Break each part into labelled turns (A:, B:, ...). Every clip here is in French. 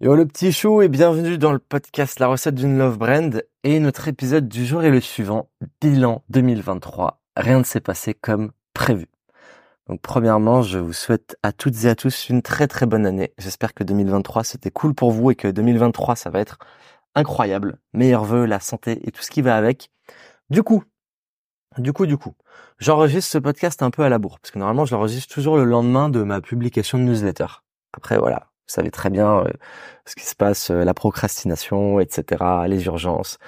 A: Yo le petit chou et bienvenue dans le podcast La recette d'une love brand et notre épisode du jour est le suivant, bilan 2023. Rien ne s'est passé comme prévu. Donc premièrement, je vous souhaite à toutes et à tous une très très bonne année. J'espère que 2023 c'était cool pour vous et que 2023 ça va être incroyable. Meilleurs vœux, la santé et tout ce qui va avec. Du coup, du coup, du coup, j'enregistre ce podcast un peu à la bourre parce que normalement je l'enregistre toujours le lendemain de ma publication de newsletter. Après voilà, vous savez très bien euh, ce qui se passe, euh, la procrastination, etc., les urgences.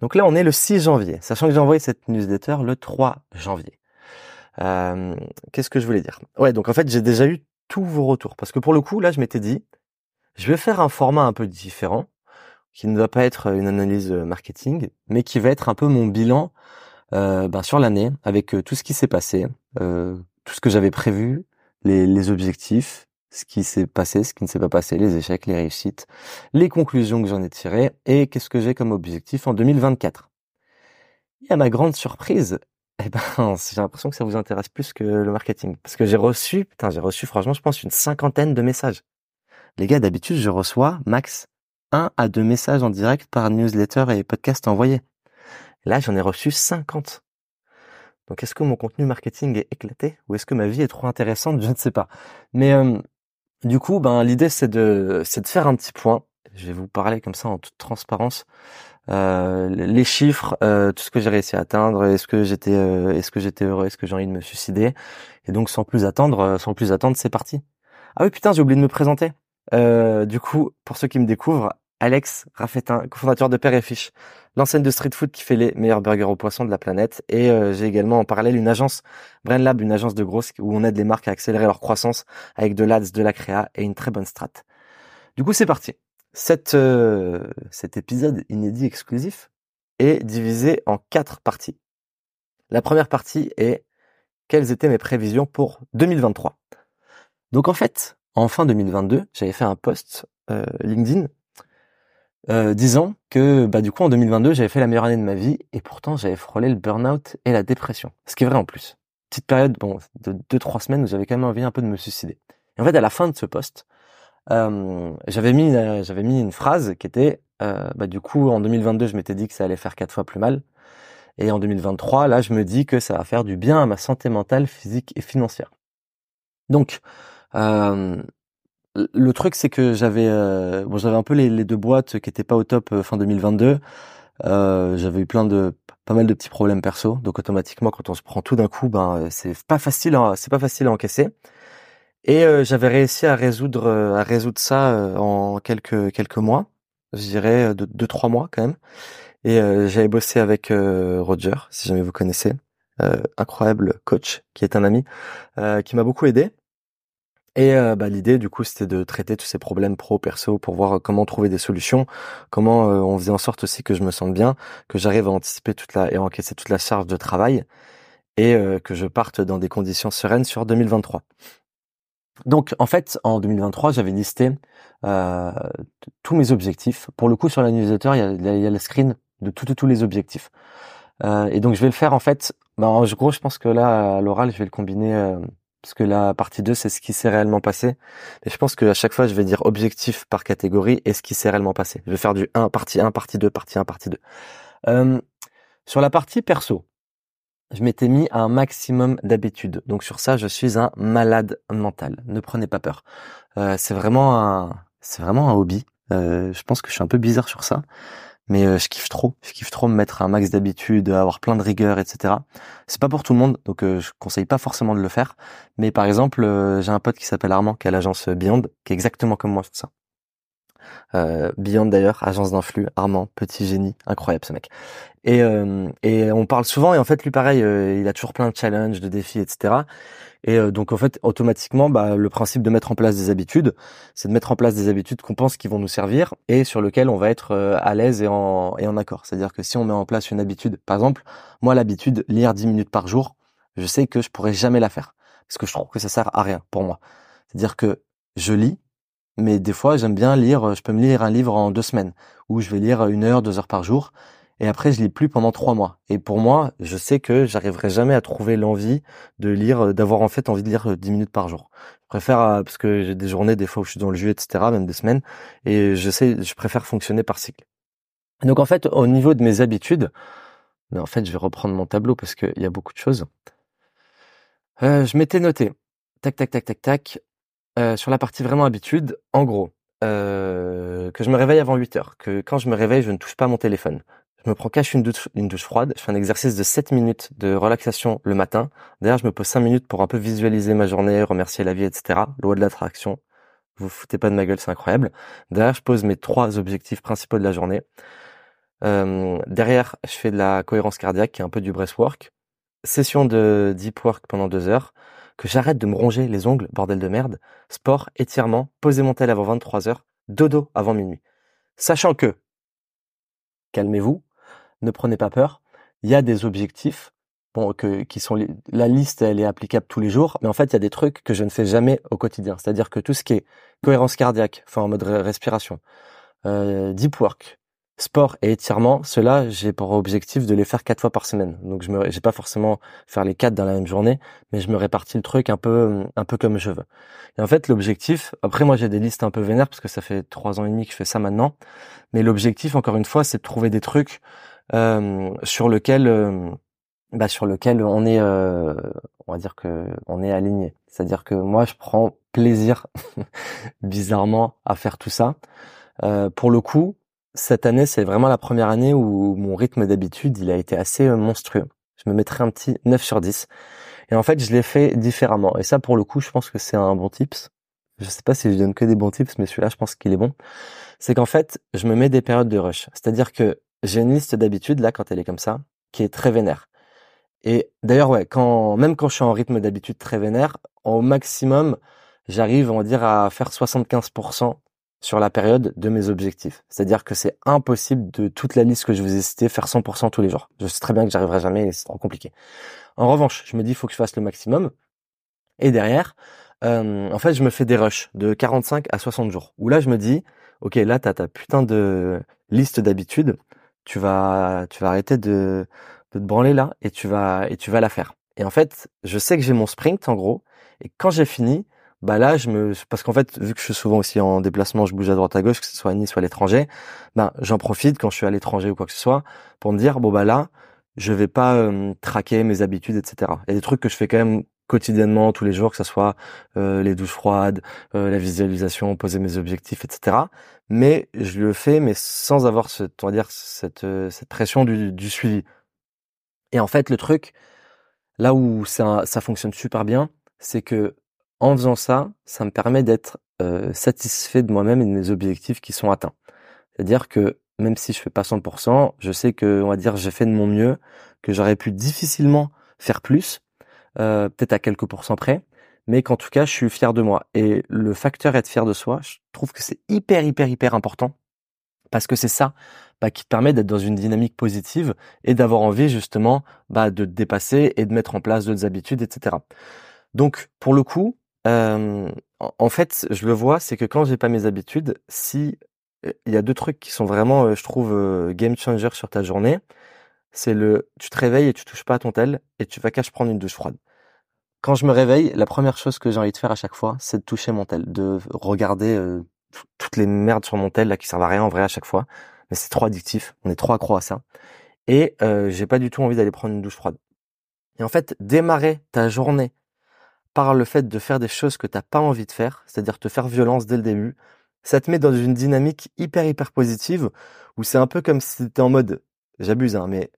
A: Donc là, on est le 6 janvier, sachant que j'ai envoyé cette newsletter le 3 janvier. Euh, Qu'est-ce que je voulais dire? Ouais, donc en fait, j'ai déjà eu tous vos retours. Parce que pour le coup, là, je m'étais dit, je vais faire un format un peu différent, qui ne va pas être une analyse marketing, mais qui va être un peu mon bilan euh, ben, sur l'année, avec tout ce qui s'est passé, euh, tout ce que j'avais prévu, les, les objectifs, ce qui s'est passé, ce qui ne s'est pas passé, les échecs, les réussites, les conclusions que j'en ai tirées et qu'est-ce que j'ai comme objectif en 2024. Et à ma grande surprise, eh ben, j'ai l'impression que ça vous intéresse plus que le marketing. Parce que j'ai reçu, putain, j'ai reçu franchement, je pense, une cinquantaine de messages. Les gars, d'habitude, je reçois max un à deux messages en direct par newsletter et podcast envoyé. Là, j'en ai reçu 50. Donc, est-ce que mon contenu marketing est éclaté ou est-ce que ma vie est trop intéressante? Je ne sais pas. Mais euh, du coup, ben l'idée c'est de c'est de faire un petit point. Je vais vous parler comme ça en toute transparence. Euh, les chiffres, euh, tout ce que j'ai réussi à atteindre, est-ce que j'étais euh, est-ce que j'étais heureux, est-ce que j'ai envie de me suicider? Et donc sans plus attendre, sans plus attendre, c'est parti. Ah oui putain, j'ai oublié de me présenter. du coup, pour ceux qui me découvrent, Alex Raffetin, cofondateur de Père et Fiche, l'enseigne de street food qui fait les meilleurs burgers aux poissons de la planète. Et euh, j'ai également en parallèle une agence, Brain Lab, une agence de grosses où on aide les marques à accélérer leur croissance avec de l'ADS, de la créa et une très bonne strat. Du coup, c'est parti. Euh, cet épisode inédit exclusif est divisé en quatre parties. La première partie est quelles étaient mes prévisions pour 2023. Donc en fait, en fin 2022, j'avais fait un post euh, LinkedIn euh, disant que bah du coup en 2022 j'avais fait la meilleure année de ma vie et pourtant j'avais frôlé le burn-out et la dépression. Ce qui est vrai en plus. Petite période bon de deux trois semaines où j'avais quand même envie un peu de me suicider. Et en fait à la fin de ce post, euh, j'avais mis j'avais mis une phrase qui était euh, bah du coup en 2022 je m'étais dit que ça allait faire quatre fois plus mal et en 2023 là je me dis que ça va faire du bien à ma santé mentale, physique et financière. Donc euh, le truc c'est que j'avais euh, bon j'avais un peu les, deux boîtes qui étaient pas au top euh, fin 2022 euh, j'avais eu plein de pas mal de petits problèmes perso. Donc automatiquement quand on se prend tout d'un coup ben c'est pas facile c'est pas facile à encaisser. Et j'avais réussi à résoudre à résoudre ça en quelques quelques mois. Je dirais de deux trois mois quand même. Et j'avais bossé avec Roger si jamais vous connaissez. Incroyable coach qui est un ami qui m'a beaucoup aidé et euh, bah, l'idée, du coup, c'était de traiter tous ces problèmes pro, perso, pour voir euh, comment trouver des solutions, comment euh, on faisait en sorte aussi que je me sente bien, que j'arrive à anticiper toute la et encaisser toute la charge de travail, et que je parte dans des conditions sereines sur 2023. Donc, en fait, en 2023, j'avais listé tous mes objectifs. Pour le coup, sur la il y a, y a le screen de tous les objectifs. et donc, je vais le faire en fait. Bah, en gros, je pense que là, à l'oral, je vais le combiner parce que la partie 2, c'est ce qui s'est réellement passé. Et je pense qu'à chaque fois, je vais dire objectif par catégorie et ce qui s'est réellement passé. Je vais faire du 1, partie 1, partie 2, partie 1, partie 2. Euh, sur la partie perso, je m'étais mis un maximum d'habitude. Donc sur ça, je suis un malade mental. Ne prenez pas peur. Euh, c'est vraiment un, c'est vraiment un hobby. Euh, je pense que je suis un peu bizarre sur ça mais euh, je kiffe trop. Je kiffe trop me mettre un max d'habitude, avoir plein de rigueur, etc. C'est pas pour tout le monde, donc euh, je conseille pas forcément de le faire. Mais par exemple, euh, j'ai un pote qui s'appelle Armand, qui a l'agence Beyond, qui est exactement comme moi sur ça. Euh, Beyond d'ailleurs, agence d'influx, Armand, petit génie, incroyable ce mec. Et, et on parle souvent, et en fait lui pareil, il a toujours plein de challenges, de défis, etc. Et euh, donc en fait, automatiquement, bah, le principe de mettre en place des habitudes, c'est de mettre en place des habitudes qu'on pense qui vont nous servir et sur lesquelles on va être euh, à l'aise et en, et en accord. C'est-à-dire que si on met en place une habitude, par exemple, moi l'habitude lire 10 minutes par jour, je sais que je pourrais jamais la faire parce que je trouve que ça sert à rien pour moi. C'est-à-dire que je lis, mais des fois j'aime bien lire, je peux me lire un livre en deux semaines ou je vais lire une heure, deux heures par jour et après je lis plus pendant trois mois. Et pour moi, je sais que j'arriverai jamais à trouver l'envie de lire, d'avoir en fait envie de lire euh, dix minutes par jour. préfère parce que j'ai des journées des fois où je suis dans le jus, etc., même des semaines, et je sais, je préfère fonctionner par cycle. Donc en fait, au niveau de mes habitudes, mais en fait, je vais reprendre mon tableau parce qu'il y a beaucoup de choses. Euh, je m'étais noté, tac, tac, tac, tac, tac, euh, sur la partie vraiment habitude, en gros, euh, que je me réveille avant 8 heures, que quand je me réveille, je ne touche pas mon téléphone. Je me prends cache une douche, une douche froide, je fais un exercice de 7 minutes de relaxation le matin. D'ailleurs, je me pose 5 minutes pour un peu visualiser ma journée, remercier la vie, etc. Loi de l'attraction. Vous foutez pas de ma gueule, c'est incroyable. Derrière, je pose mes trois objectifs principaux de la journée. Euh, derrière, je fais de la cohérence cardiaque, qui est un peu du breathwork. Session de deep work pendant deux heures. Que j'arrête de me ronger les ongles, bordel de merde. Sport, étirement, poser mon tel avant 23 heures. Dodo avant minuit. Sachant que, calmez-vous, ne prenez pas peur. Il y a des objectifs bon, que, qui sont la liste, elle est applicable tous les jours, mais en fait, il y a des trucs que je ne fais jamais au quotidien. C'est-à-dire que tout ce qui est cohérence cardiaque, enfin en mode respiration, euh, deep work, sport et étirement, cela j'ai pour objectif de les faire quatre fois par semaine. Donc je me, j'ai pas forcément faire les quatre dans la même journée, mais je me répartis le truc un peu, un peu comme je veux. Et en fait, l'objectif, après moi j'ai des listes un peu vénères parce que ça fait trois ans et demi que je fais ça maintenant, mais l'objectif, encore une fois, c'est de trouver des trucs sur lequel, euh, bah, sur lequel on est, euh, on va dire que on est aligné. C'est-à-dire que moi, je prends plaisir, bizarrement, à faire tout ça. Euh, pour le coup, cette année, c'est vraiment la première année où mon rythme d'habitude, il a été assez euh, monstrueux. Je me mettrais un petit 9 sur 10. Et en fait, je l'ai fait différemment. Et ça, pour le coup, je pense que c'est un bon tips. Je sais pas si je donne que des bons tips, mais celui-là, je pense qu'il est bon. C'est qu'en fait, je me mets des périodes de rush. C'est-à-dire que j'ai une liste d'habitudes, là, quand elle est comme ça, qui est très vénère. Et d'ailleurs, ouais, quand, même quand je suis en rythme d'habitude très vénère, au maximum, j'arrive, on va dire, à faire 75% sur la période de mes objectifs. C'est-à-dire que c'est impossible de toute la liste que je vous ai citée faire 100% tous les jours. Je sais très bien que j'arriverai jamais et c'est trop compliqué. En revanche, je me dis il faut que je fasse le maximum. Et derrière, euh, en fait, je me fais des rushs de 45 à 60 jours. Où là, je me dis, ok, là, t'as ta putain de liste d'habitudes. Tu vas, tu vas arrêter de, de te branler là et tu vas, et tu vas la faire. Et en fait, je sais que j'ai mon sprint en gros. Et quand j'ai fini, bah là je me parce qu'en fait vu que je suis souvent aussi en déplacement je bouge à droite à gauche que ce soit à Nice ou à l'étranger ben j'en profite quand je suis à l'étranger ou quoi que ce soit pour me dire bon bah là je vais pas traquer mes habitudes etc il y a des trucs que je fais quand même quotidiennement tous les jours que ce soit euh, les douches froides euh, la visualisation poser mes objectifs etc mais je le fais mais sans avoir ce on va dire cette cette pression du, du suivi et en fait le truc là où ça ça fonctionne super bien c'est que en faisant ça, ça me permet d'être euh, satisfait de moi-même et de mes objectifs qui sont atteints. C'est-à-dire que même si je fais pas 100%, je sais que, on va dire, j'ai fait de mon mieux, que j'aurais pu difficilement faire plus, euh, peut-être à quelques pourcents près, mais qu'en tout cas, je suis fier de moi. Et le facteur être fier de soi, je trouve que c'est hyper, hyper, hyper important, parce que c'est ça bah, qui te permet d'être dans une dynamique positive et d'avoir envie justement bah, de te dépasser et de mettre en place d'autres habitudes, etc. Donc, pour le coup, euh, en fait, je le vois, c'est que quand j'ai pas mes habitudes, si il y a deux trucs qui sont vraiment, euh, je trouve, euh, game changer sur ta journée, c'est le, tu te réveilles et tu touches pas à ton tel et tu vas cache prendre une douche froide. Quand je me réveille, la première chose que j'ai envie de faire à chaque fois, c'est de toucher mon tel, de regarder toutes les merdes sur mon tel là qui servent à rien en vrai à chaque fois. Mais c'est trop addictif, on est trop accro à ça. Et j'ai pas du tout envie d'aller prendre une douche froide. Et en fait, démarrer ta journée par le fait de faire des choses que t'as pas envie de faire, c'est-à-dire te faire violence dès le début, ça te met dans une dynamique hyper hyper positive où c'est un peu comme si t'étais en mode, j'abuse hein, mais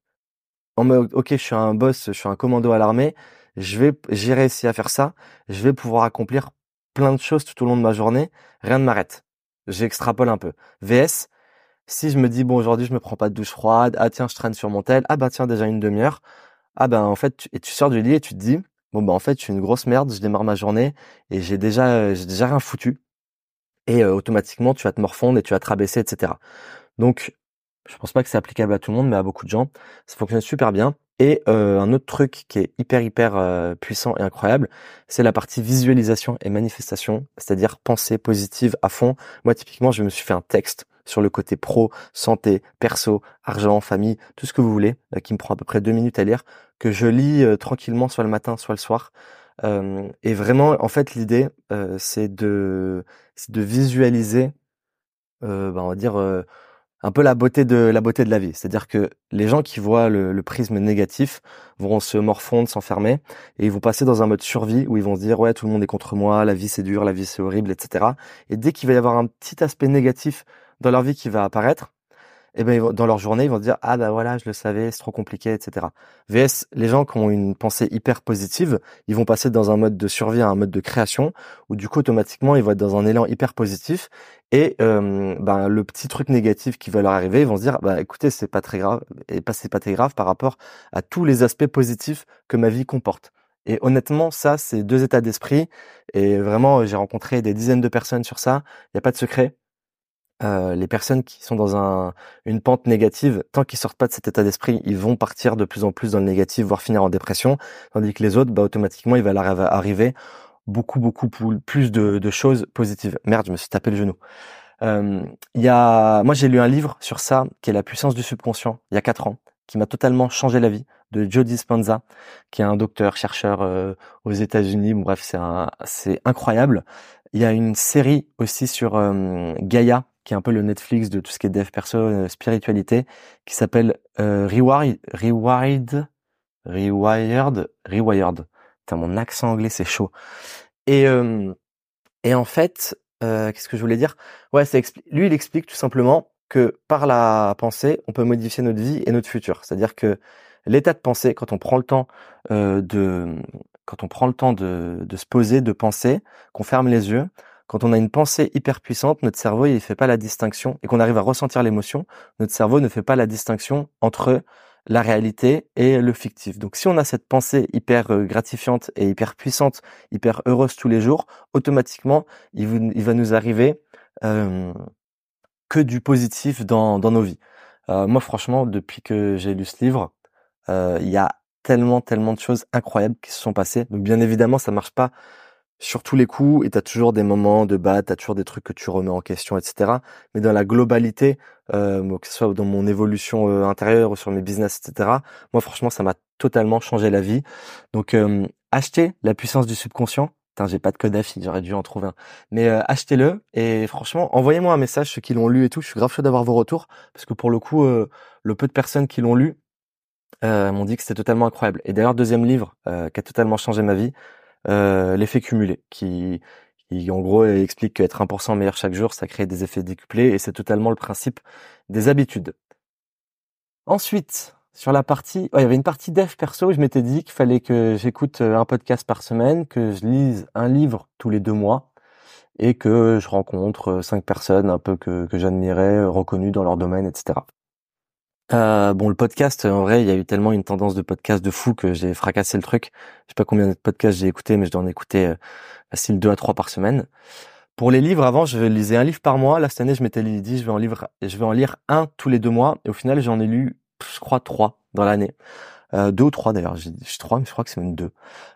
A: en mode ok je suis un boss, je suis un commando à l'armée, je vais j'ai réussi à faire ça, je vais pouvoir accomplir plein de choses tout au long de ma journée, rien ne m'arrête. J'extrapole un peu. VS, si je me dis bon aujourd'hui je me prends pas de douche froide, ah tiens je traîne sur mon tel, ah bah tiens déjà une demi-heure, ah ben en fait tu, et tu sors du lit et tu te dis bon bah en fait je suis une grosse merde, je démarre ma journée et j'ai déjà j'ai déjà rien foutu et euh, automatiquement tu vas te morfondre et tu vas te rabaisser etc. Donc je pense pas que c'est applicable à tout le monde mais à beaucoup de gens. Ça fonctionne super bien. Et euh, un autre truc qui est hyper hyper euh, puissant et incroyable c'est la partie visualisation et manifestation c'est-à-dire pensée positive à fond. Moi typiquement je me suis fait un texte sur le côté pro, santé, perso, argent, famille, tout ce que vous voulez, qui me prend à peu près deux minutes à lire, que je lis euh, tranquillement soit le matin, soit le soir. et vraiment, en fait, l'idée, c'est de, de visualiser, bah, on va dire, un peu la beauté de la beauté de la vie. C'est-à-dire que les gens qui voient le, prisme négatif vont se morfondre, s'enfermer, et ils vont passer dans un mode survie où ils vont se dire ouais tout le monde est contre moi, la vie c'est dur, la vie c'est horrible, etc. Et dès qu'il va y avoir un petit aspect négatif dans leur vie qui va apparaître, eh ben dans leur journée ils vont dire ah bah voilà je le savais c'est trop compliqué etc vs les gens qui ont une pensée hyper positive ils vont passer dans un mode de survie à un mode de création où du coup automatiquement ils vont être dans un élan hyper positif et ben le petit truc négatif qui va leur arriver ils vont se dire bah écoutez c'est pas très grave et pas c'est pas très grave par rapport à tous les aspects positifs que ma vie comporte et honnêtement, ça, c'est deux états d'esprit. Et vraiment, j'ai rencontré des dizaines de personnes sur ça. Il n'y a pas de secret. Euh, les personnes qui sont dans un, une pente négative, tant qu'ils sortent pas de cet état d'esprit, ils vont partir de plus en plus dans le négatif, voire finir en dépression, tandis que les autres, bah, automatiquement, il va leur arriver beaucoup, beaucoup plus de, de choses positives. Merde, je me suis tapé le genou. Euh, y a, moi, j'ai lu un livre sur ça, qui est La puissance du subconscient, il y a quatre ans, qui m'a totalement changé la vie, de Joe Dispenza, qui est un docteur, chercheur euh, aux États-Unis. bref, c'est incroyable. Il y a une série aussi sur Gaïa, qui est un peu le Netflix de tout ce qui est dev perso, euh, spiritualité, qui s'appelle euh, Rewired, Rewired, Rewired, Rewired. Putain, mon accent anglais c'est chaud. Et euh, et en fait, euh, qu'est-ce que je voulais dire? Ouais, c'est lui il explique tout simplement que par la pensée, on peut modifier notre vie et notre futur. C'est-à-dire que l'état de pensée, quand on prend le temps euh, de quand on prend le temps de, de se poser, de penser, qu'on ferme les yeux, quand on a une pensée hyper puissante, notre cerveau il fait pas la distinction et qu'on arrive à ressentir l'émotion, notre cerveau ne fait pas la distinction entre la réalité et le fictif. Donc si on a cette pensée hyper euh, gratifiante et hyper puissante, hyper heureuse tous les jours, automatiquement il, va nous arriver euh, que du positif dans, nos vies. Euh, moi franchement, depuis que j'ai lu ce livre, il y a tellement tellement de choses incroyables qui se sont passées. Donc bien évidemment, ça marche pas sur tous les coups et tu as toujours des moments de bas, tu as toujours des trucs que tu remets en question, etc. Mais dans la globalité, euh, que ce soit dans mon évolution euh, intérieure ou sur mes business, etc., moi franchement, ça m'a totalement changé la vie. Donc, euh, la puissance du subconscient. Putain, j'ai pas de code AFI, j'aurais dû en trouver un. Mais euh, achetez-le et franchement, envoyez-moi un message ceux qui l'ont lu et tout. Je suis grave chaud d'avoir vos retours parce que pour le coup, le peu de personnes qui l'ont lu m'ont dit que c'était totalement incroyable. Et d'ailleurs, deuxième livre qui a totalement changé ma vie, euh, l'effet cumulé, qui, qui en gros explique qu'être 1% meilleur chaque jour, ça crée des effets décuplés, et c'est totalement le principe des habitudes. Ensuite, sur la partie, il y avait une partie dev perso où je m'étais dit qu'il fallait que j'écoute euh, un podcast par semaine, que je lise un livre tous les deux mois et que je rencontre euh, cinq personnes un peu que, que j'admirais, reconnues dans leur domaine, etc. Euh, bon, le podcast, en vrai, il y a eu tellement une tendance de podcast de fou que j'ai fracassé le truc. Je sais pas combien de podcasts j'ai écouté, mais je dois en écouter euh, facile deux à trois par semaine. Pour les livres, avant, je lisais un livre par mois. Là, cette année, je m'étais dit, je vais en lire, je vais en lire un tous les deux mois. Et au final, j'en ai lu, je crois, trois dans l'année. Euh, deux ou trois d'ailleurs. J'ai trois, mais je crois que c'est même deux.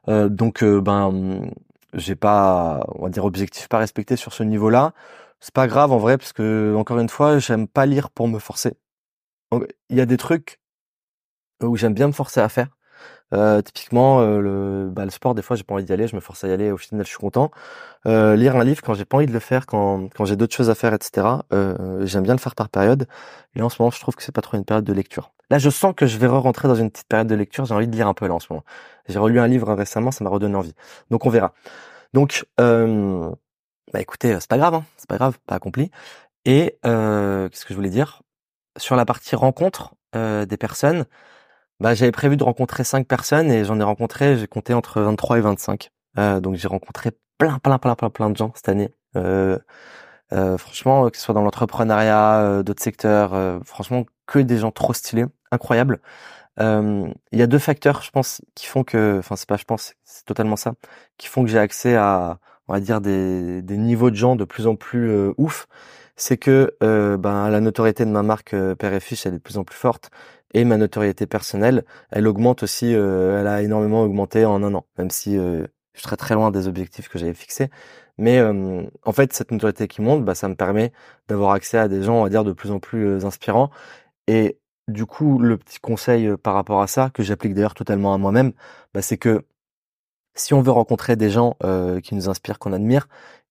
A: Euh, donc, euh, ben, j'ai pas, on va dire, objectif pas respecté sur ce niveau-là. C'est pas grave en vrai, parce que encore une fois, j'aime pas lire pour me forcer il y a des trucs où j'aime bien me forcer à faire. Euh, typiquement euh, le, bah, le sport des fois j'ai pas envie d'y aller je me force à y aller au final je suis content. Euh, lire un livre quand j'ai pas envie de le faire quand, quand j'ai d'autres choses à faire etc euh, j'aime bien le faire par période. Et en ce moment je trouve que c'est pas trop une période de lecture. Là je sens que je vais re rentrer dans une petite période de lecture j'ai envie de lire un peu là en ce moment. J'ai relu un livre récemment ça m'a redonné envie. Donc on verra. Donc euh, bah écoutez c'est pas grave hein, c'est pas grave pas accompli. Et qu'est-ce que je voulais dire? Sur la partie rencontre euh, des personnes, bah, j'avais prévu de rencontrer cinq personnes et j'en ai rencontré, j'ai compté entre 23 et 25. Euh, donc j'ai rencontré plein, plein, plein, plein, plein de gens cette année. Euh, euh franchement, que ce soit dans l'entrepreneuriat, euh, d'autres secteurs, euh, franchement, que des gens trop stylés, incroyables. Il y a deux facteurs, je pense, qui font que, enfin c'est pas, je pense, c'est totalement ça, qui font que j'ai accès à, on va dire, des, des niveaux de gens de plus en plus ouf c'est que euh, ben, la notoriété de ma marque euh, Père et Fiche, elle est de plus en plus forte. Et ma notoriété personnelle, elle augmente aussi, euh, elle a énormément augmenté en un an, même si je suis très loin des objectifs que j'avais fixés. Mais en fait, cette notoriété qui monte, bah, ça me permet d'avoir accès à des gens, on va dire, de plus en plus inspirants. Et du coup, le petit conseil par rapport à ça, que j'applique d'ailleurs totalement à moi-même, bah, c'est que si on veut rencontrer des gens euh, qui nous inspirent, qu'on admire,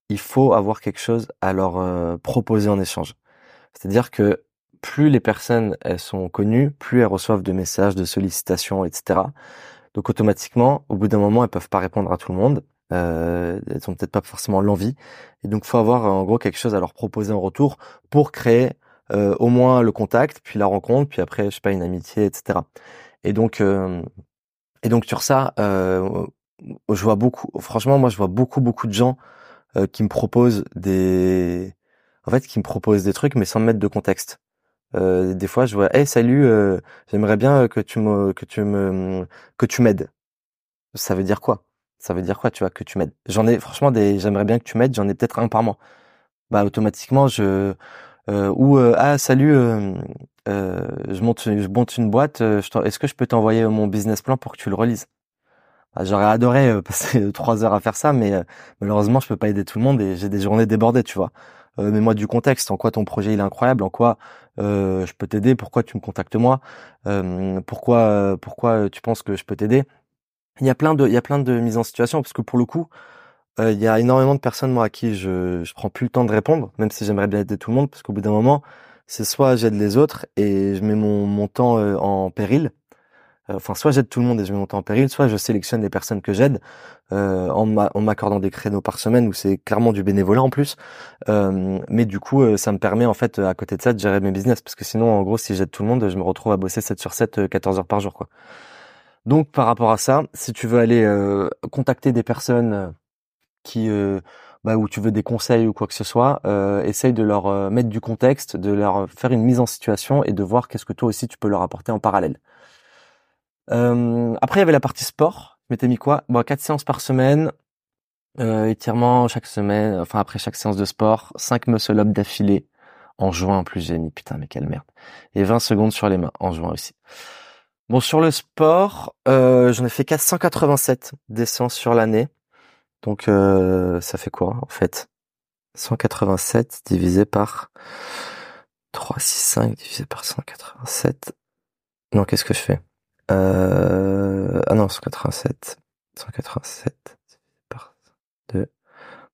A: il faut avoir quelque chose à leur euh, proposer en échange. C'est-à-dire que plus les personnes elles sont connues, plus elles reçoivent de messages, de sollicitations, etc. Donc automatiquement, au bout d'un moment, elles peuvent pas répondre à tout le monde. Euh, elles ont peut-être pas forcément l'envie. Et donc, faut avoir en gros quelque chose à leur proposer en retour pour créer euh, au moins le contact, puis la rencontre, puis après, je sais pas, une amitié, etc. Et donc, euh, et donc sur ça, euh, je vois beaucoup. Franchement, moi, je vois beaucoup, beaucoup de gens euh, qui me proposent des, en fait, qui me proposent des trucs, mais sans me mettre de contexte. Euh, des fois, je vois, hey, salut, euh, j'aimerais bien que tu me, que tu me, que tu m'aides. Ça veut dire quoi? Ça veut dire quoi, tu vois, que tu m'aides? J'en ai, franchement, des, j'aimerais bien que tu m'aides. J'en ai peut-être un par mois. Bah, automatiquement, je, ou ah, salut, je monte, je monte une boîte. Est-ce que je peux t'envoyer mon business plan pour que tu le relises? J'aurais adoré passer trois heures à faire ça, mais malheureusement, je peux pas aider tout le monde et j'ai des journées débordées, tu vois. Euh, mets-moi du contexte, en quoi ton projet il est incroyable, en quoi euh, je peux t'aider, pourquoi tu me contactes moi, euh, pourquoi pourquoi tu penses que je peux t'aider. Il y a plein de il y a plein de mises en situation parce que pour le coup, il y a énormément de personnes moi à qui je je prends plus le temps de répondre, même si j'aimerais bien aider tout le monde parce qu'au bout d'un moment, c'est soit j'aide les autres et je mets mon mon temps en péril euh, enfin soit j'aide tout le monde et je me monte en péril, soit je sélectionne les personnes que j'aide euh, en m'accordant des créneaux par semaine où c'est clairement du bénévolat en plus. Euh, mais du coup, euh, ça me permet en fait à côté de ça de gérer mes business parce que sinon, en gros, si j'aide tout le monde, je me retrouve à bosser 7 sur 7, 14 heures par jour. Donc par rapport à ça, si tu veux aller contacter des personnes qui bah, où tu veux des conseils ou quoi que ce soit, euh, essaye de leur mettre du contexte, de leur faire une mise en situation et de voir qu'est-ce que toi aussi tu peux leur apporter en parallèle. Euh, après, il y avait la partie sport. Je m'étais mis quoi? Bon, quatre séances par semaine, euh, étirement chaque semaine, enfin après chaque séance de sport, 5 muscle up d'affilée. En juin en plus, j'ai mis putain mais quelle merde. Et 20 secondes sur les mains en juin aussi. Bon, sur le sport, euh, j'en ai fait 487 des séances sur l'année. Donc euh, ça fait quoi en fait? 187 divisé par 3, 6, 5 divisé par 187. Non, qu'est-ce que je fais? Euh, ah non, 187. 187 par 2.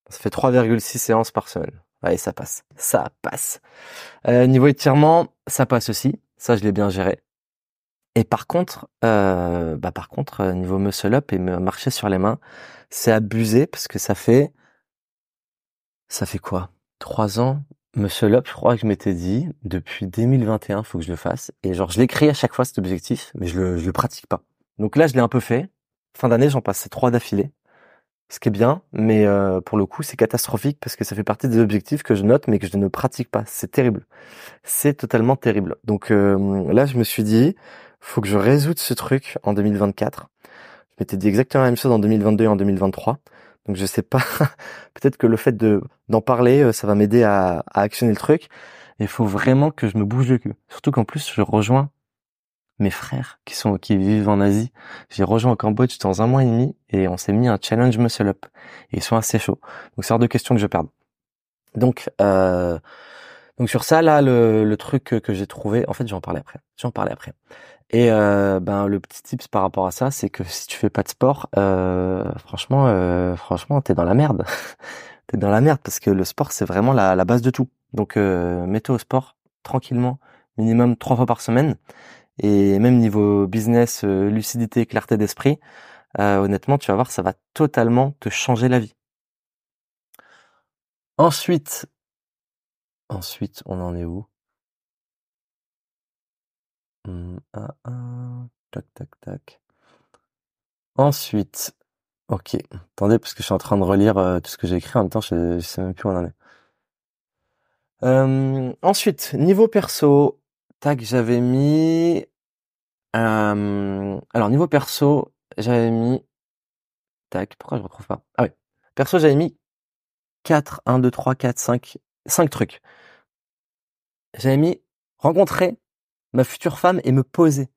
A: Ça fait 3,6 séances par semaine. Allez, ça passe. Ça passe. Euh, niveau étirement, ça passe aussi. Ça, je l'ai bien géré. Et par contre, euh, bah par contre, euh, niveau muscle up et me marcher sur les mains, c'est abusé parce que ça fait, ça fait quoi? Trois ans? Monsieur Lop, je crois que je m'étais dit, depuis 2021, faut que je le fasse. Et genre, je l'écris à chaque fois cet objectif, mais je le, je le pratique pas. Donc là, je l'ai un peu fait. Fin d'année, j'en passe trois d'affilée. Ce qui est bien, mais euh, pour le coup, c'est catastrophique parce que ça fait partie des objectifs que je note, mais que je ne pratique pas. C'est terrible. C'est totalement terrible. Donc euh, là, je me suis dit, faut que je résoute ce truc en 2024. Je m'étais dit exactement la même chose en 2022 et en 2023. Donc je sais pas, peut-être que le fait de d'en parler, euh, ça va m'aider à, à, actionner le truc. Il faut vraiment que je me bouge le cul. Surtout qu'en plus, je rejoins mes frères qui sont qui vivent en Asie. J'ai rejoint en Cambodge dans un mois et demi et on s'est mis un challenge muscle up. Ils sont assez chauds. Donc c'est hors de question que je perde. Donc euh, donc sur ça là, le, truc que, j'ai trouvé, en fait, j'en parlais après. J'en parlais après. Et euh, ben le petit tips par rapport à ça, c'est que si tu fais pas de sport, euh, franchement, euh, franchement, t'es dans la merde. t'es dans la merde parce que le sport c'est vraiment la, la, base de tout. Donc euh, mets-toi au sport tranquillement, minimum trois fois par semaine. Et même niveau business, lucidité, clarté d'esprit, honnêtement, tu vas voir, ça va totalement te changer la vie. Ensuite, ensuite, on en est où? Mmh, ah, ah, tac, tac, tac. Ensuite, ok. Attendez, parce que je suis en train de relire euh, tout ce que j'ai écrit en même temps, je, je sais même plus où on en est. Euh, ensuite, niveau perso, tac, j'avais mis. Euh, alors niveau perso, j'avais mis. Tac, pourquoi je retrouve pas? Ah oui. Perso, j'avais mis 4, 1, 2, 3, 4, 5, 5 trucs. J'avais mis rencontrer ma future femme et me poser.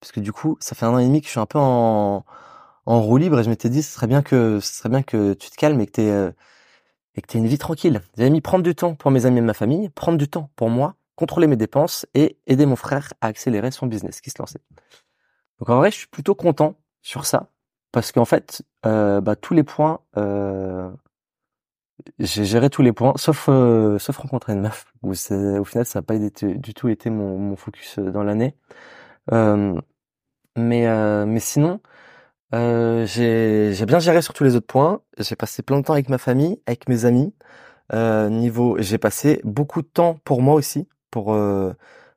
A: Parce que du coup, ça fait un an et demi que je suis un peu en, en roue libre et je m'étais dit, ce serait bien que, ce serait bien que tu te calmes et que tu euh, et que une vie tranquille. J'avais mis prendre du temps pour mes amis et ma famille, prendre du temps pour moi, contrôler mes dépenses et aider mon frère à accélérer son business qui se lançait. Donc en vrai, je suis plutôt content sur ça. parce qu'en fait, euh, bah, tous les points, euh, j'ai géré tous les points, sauf euh, sauf rencontrer une meuf. Où au final, ça n'a pas du tout été mon, focus dans l'année. mais mais sinon, j'ai j'ai bien géré sur tous les autres points. J'ai passé plein de temps avec ma famille, avec mes amis. niveau, j'ai passé beaucoup de temps pour moi aussi, pour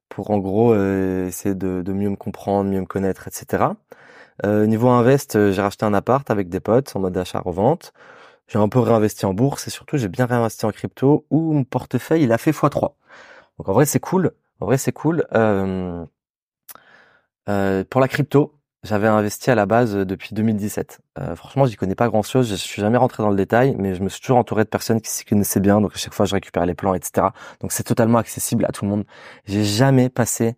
A: pour en gros essayer de, de mieux me comprendre, mieux me connaître, etc. Euh, niveau invest, euh, j'ai racheté un appart avec des potes en mode achat-revente. J'ai un peu réinvesti en bourse et surtout j'ai bien réinvesti en crypto où mon portefeuille il a fait x3. Donc en vrai c'est cool. En vrai c'est cool. Euh, euh, pour la crypto, j'avais investi à la base depuis 2017. Euh, franchement, j'y connais pas grand-chose. Je suis jamais rentré dans le détail, mais je me suis toujours entouré de personnes qui s'y connaissaient bien. Donc à chaque fois, je récupère les plans, etc. Donc c'est totalement accessible à tout le monde. J'ai jamais passé.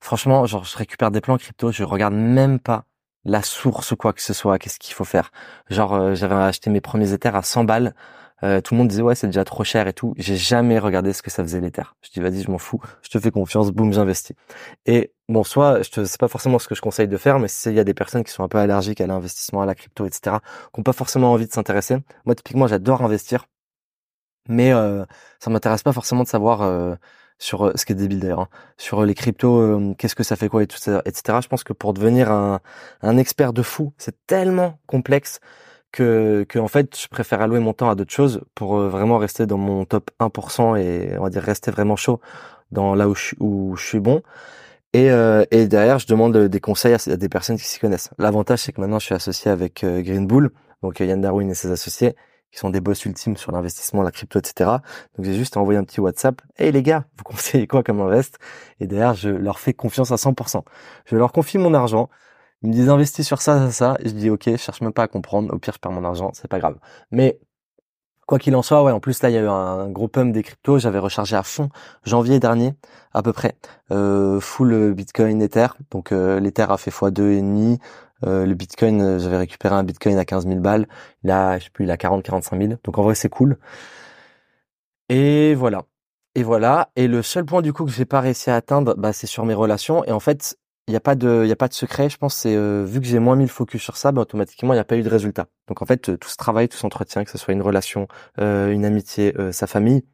A: Franchement, genre je récupère des plans crypto, je regarde même pas la source ou quoi que ce soit, qu'est-ce qu'il faut faire. Genre euh, j'avais acheté mes premiers éthers à 100 balles, euh, tout le monde disait ouais c'est déjà trop cher et tout. J'ai jamais regardé ce que ça faisait l'éther. Je dis vas-y je m'en fous, je te fais confiance, boum j'investis. Et bon soit je te c'est pas forcément ce que je conseille de faire, mais s'il y a des personnes qui sont un peu allergiques à l'investissement, à la crypto, etc., qui ont pas forcément envie de s'intéresser. Moi typiquement j'adore investir, mais euh, ça m'intéresse pas forcément de savoir euh, sur euh, ce qui est débile d'ailleurs, hein, sur euh, les cryptos, euh, qu'est-ce que ça fait quoi et tout ça, etc. Je pense que pour devenir un, un expert de fou, c'est tellement complexe que, que en fait, je préfère allouer mon temps à d'autres choses pour vraiment rester dans mon top 1% et on va dire rester vraiment chaud dans là où je, où je suis bon. Et, et derrière, je demande des conseils à, des personnes qui s'y connaissent. L'avantage, c'est que maintenant, je suis associé avec Green Bull, donc Yann Darwin et ses associés, qui sont des boss ultimes sur l'investissement, la crypto, etc. Donc j'ai juste envoyé un petit WhatsApp. Hey les gars, vous conseillez quoi comme invest? Et derrière, je leur fais confiance à 100%. Je leur confie mon argent. Ils me disent investis sur ça, ça, ça. Et je dis ok, je cherche même pas à comprendre. Au pire, je perds mon argent, c'est pas grave. Mais quoi qu'il en soit, ouais. En plus là, il y a eu un gros pump des cryptos. J'avais rechargé à fond janvier dernier, à peu près, euh, full Bitcoin Ether. Donc euh, l'Ether a fait x2 et demi. Euh, le Bitcoin, euh, j'avais récupéré un Bitcoin à 15 000 balles. Là, je sais plus, il a 40, 45 000. Donc en vrai, c'est cool. Et voilà. Et voilà. Et le seul point du coup que j'ai pas réussi à atteindre, bah, c'est sur mes relations. Et en fait, il n'y a pas de, il a pas de secret. Je pense c'est euh, vu que j'ai moins mis le focus sur ça, bah, automatiquement il n'y a pas eu de résultat. Donc en fait, tout ce travail, tout s'entretient, que ce soit une relation, une amitié, sa famille,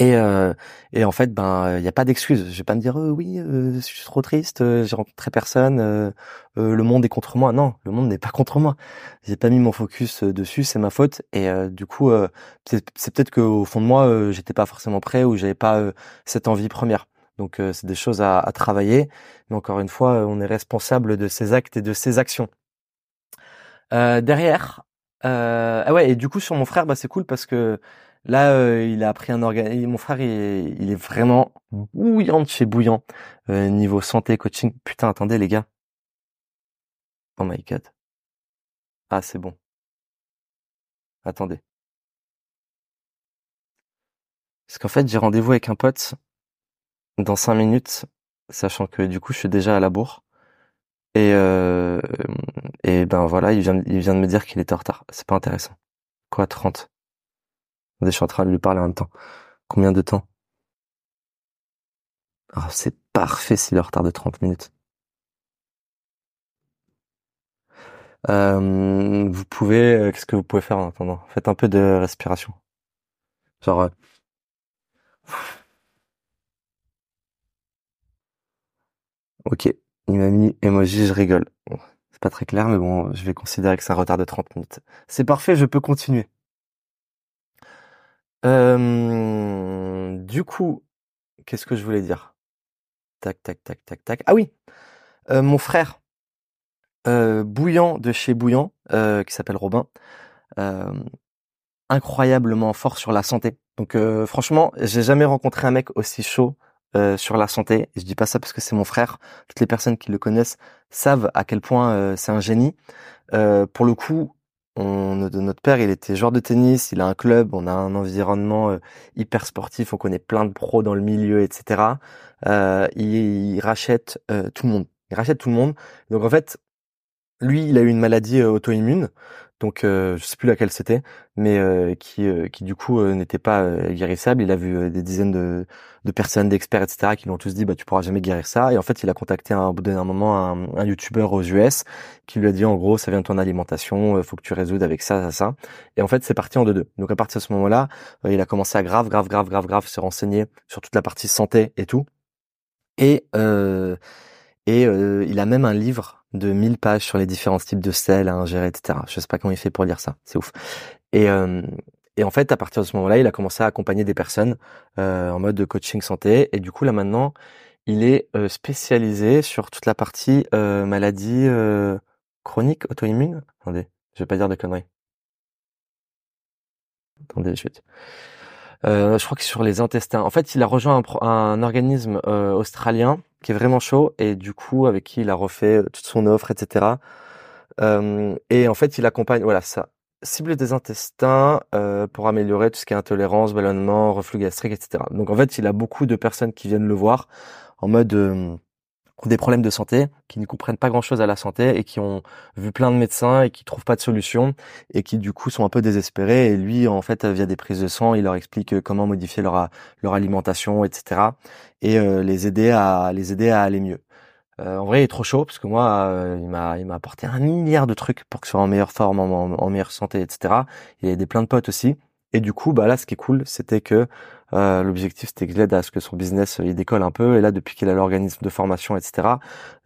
A: et, euh, et en fait, ben, il n'y a pas d'excuse. Je vais pas me dire euh, oui, euh, je suis trop triste, j'ai rencontré personne, le monde est contre moi. Non, le monde n'est pas contre moi. J'ai pas mis mon focus dessus, c'est ma faute. Et du coup, c'est peut-être qu'au fond de moi, j'étais pas forcément prêt ou j'avais pas cette envie première. Donc c'est des choses à, à, travailler. Mais encore une fois, on est responsable de ses actes et de ses actions. derrière, ah ouais, et du coup sur mon frère, bah c'est cool parce que Là, euh, il a appris un organe. Mon frère, il, est vraiment bouillant de chez bouillant euh, niveau santé, coaching. Putain, attendez les gars. Oh my god. Ah, c'est bon. Attendez. Parce qu'en fait, j'ai rendez-vous avec un pote dans cinq minutes, sachant que du coup, je suis déjà à la bourre. Et, euh, et ben voilà, il vient, il vient de me dire qu'il était en retard. C'est pas intéressant. Quoi, 30 je suis en train de lui parler en même temps. Combien de temps? Oh, C'est parfait s'il est en retard de 30 minutes. Euh, vous pouvez, euh, qu'est-ce que vous pouvez faire en attendant? Faites un peu de respiration. Genre. Euh, ok, il m'a mis emoji, je rigole. c'est pas très clair, mais bon, je vais considérer que c'est un retard de 30 minutes. C'est parfait, je peux continuer. Du coup, qu'est-ce que je voulais dire? Tac, tac, tac, tac, tac. Ah oui, mon frère Bouillant de chez Bouillant, qui s'appelle Robin, incroyablement fort sur la santé. Donc franchement, j'ai jamais rencontré un mec aussi chaud sur la santé. je dis pas ça parce que c'est mon frère. Toutes les personnes qui le connaissent savent à quel point c'est un génie. pour le coup, on, notre père, il était joueur de tennis, il a un club, on a un environnement euh, hyper sportif, on connaît plein de pros dans le milieu, etc. Euh, il, rachète euh, tout le monde. Il rachète tout le monde. Donc en fait, lui, il a eu une maladie auto-immune. Donc euh, je sais plus laquelle c'était, mais euh, qui euh, qui du coup euh, n'était pas guérissable. Il a vu des dizaines de, de personnes, d'experts, etc. qui lui ont tous dit bah tu pourras jamais guérir ça. Et en fait il a contacté un, au bout d'un moment un, un aux US qui lui a dit en gros ça vient de ton alimentation, faut que tu résoudes avec ça, ça, ça. Et en fait c'est parti en deux deux. Donc à partir de ce moment-là, il a commencé à grave, grave, grave, grave, grave se renseigner sur toute la partie santé et tout. Et et il a même un livre de 1000 pages sur les différents types de sel à ingérer, etc. Je sais pas comment il fait pour lire ça, c'est ouf. Et, euh, et en fait, à partir de ce moment-là, il a commencé à accompagner des personnes euh, en mode de coaching santé. Et du coup, là maintenant, il est euh, spécialisé sur toute la partie euh, maladie euh, chronique, auto-immune. Attendez, je vais pas dire de conneries. Attendez, je vais. Je crois que sur les intestins. En fait, il a rejoint un, un organisme australien qui est vraiment chaud et du coup avec qui il a refait euh, toute son offre, etc. Euh, et en fait, il accompagne, voilà, ça cible des intestins euh, pour améliorer tout ce qui est intolérance, ballonnement, reflux gastrique, etc. Donc en fait, il a beaucoup de personnes qui viennent le voir en mode des problèmes de santé, qui ne comprennent pas grand-chose à la santé et qui ont vu plein de médecins et qui trouvent pas de solution et qui du coup sont un peu désespérés. Et lui, en fait, via des prises de sang, il leur explique euh, comment modifier leur leur alimentation, etc. Et euh, les aider à les aider à aller mieux. Euh, en vrai, il est trop chaud parce que moi, il m'a il m'a apporté un milliard de trucs pour que je sois en meilleure forme, en, meilleure santé, etc. Il a des plein de potes aussi. Et du coup, bah là, ce qui est cool, c'était que euh, l'objectif, c'était que l'aide à ce que son business euh, il décolle un peu. Et là, depuis qu'il a l'organisme de formation, etc.,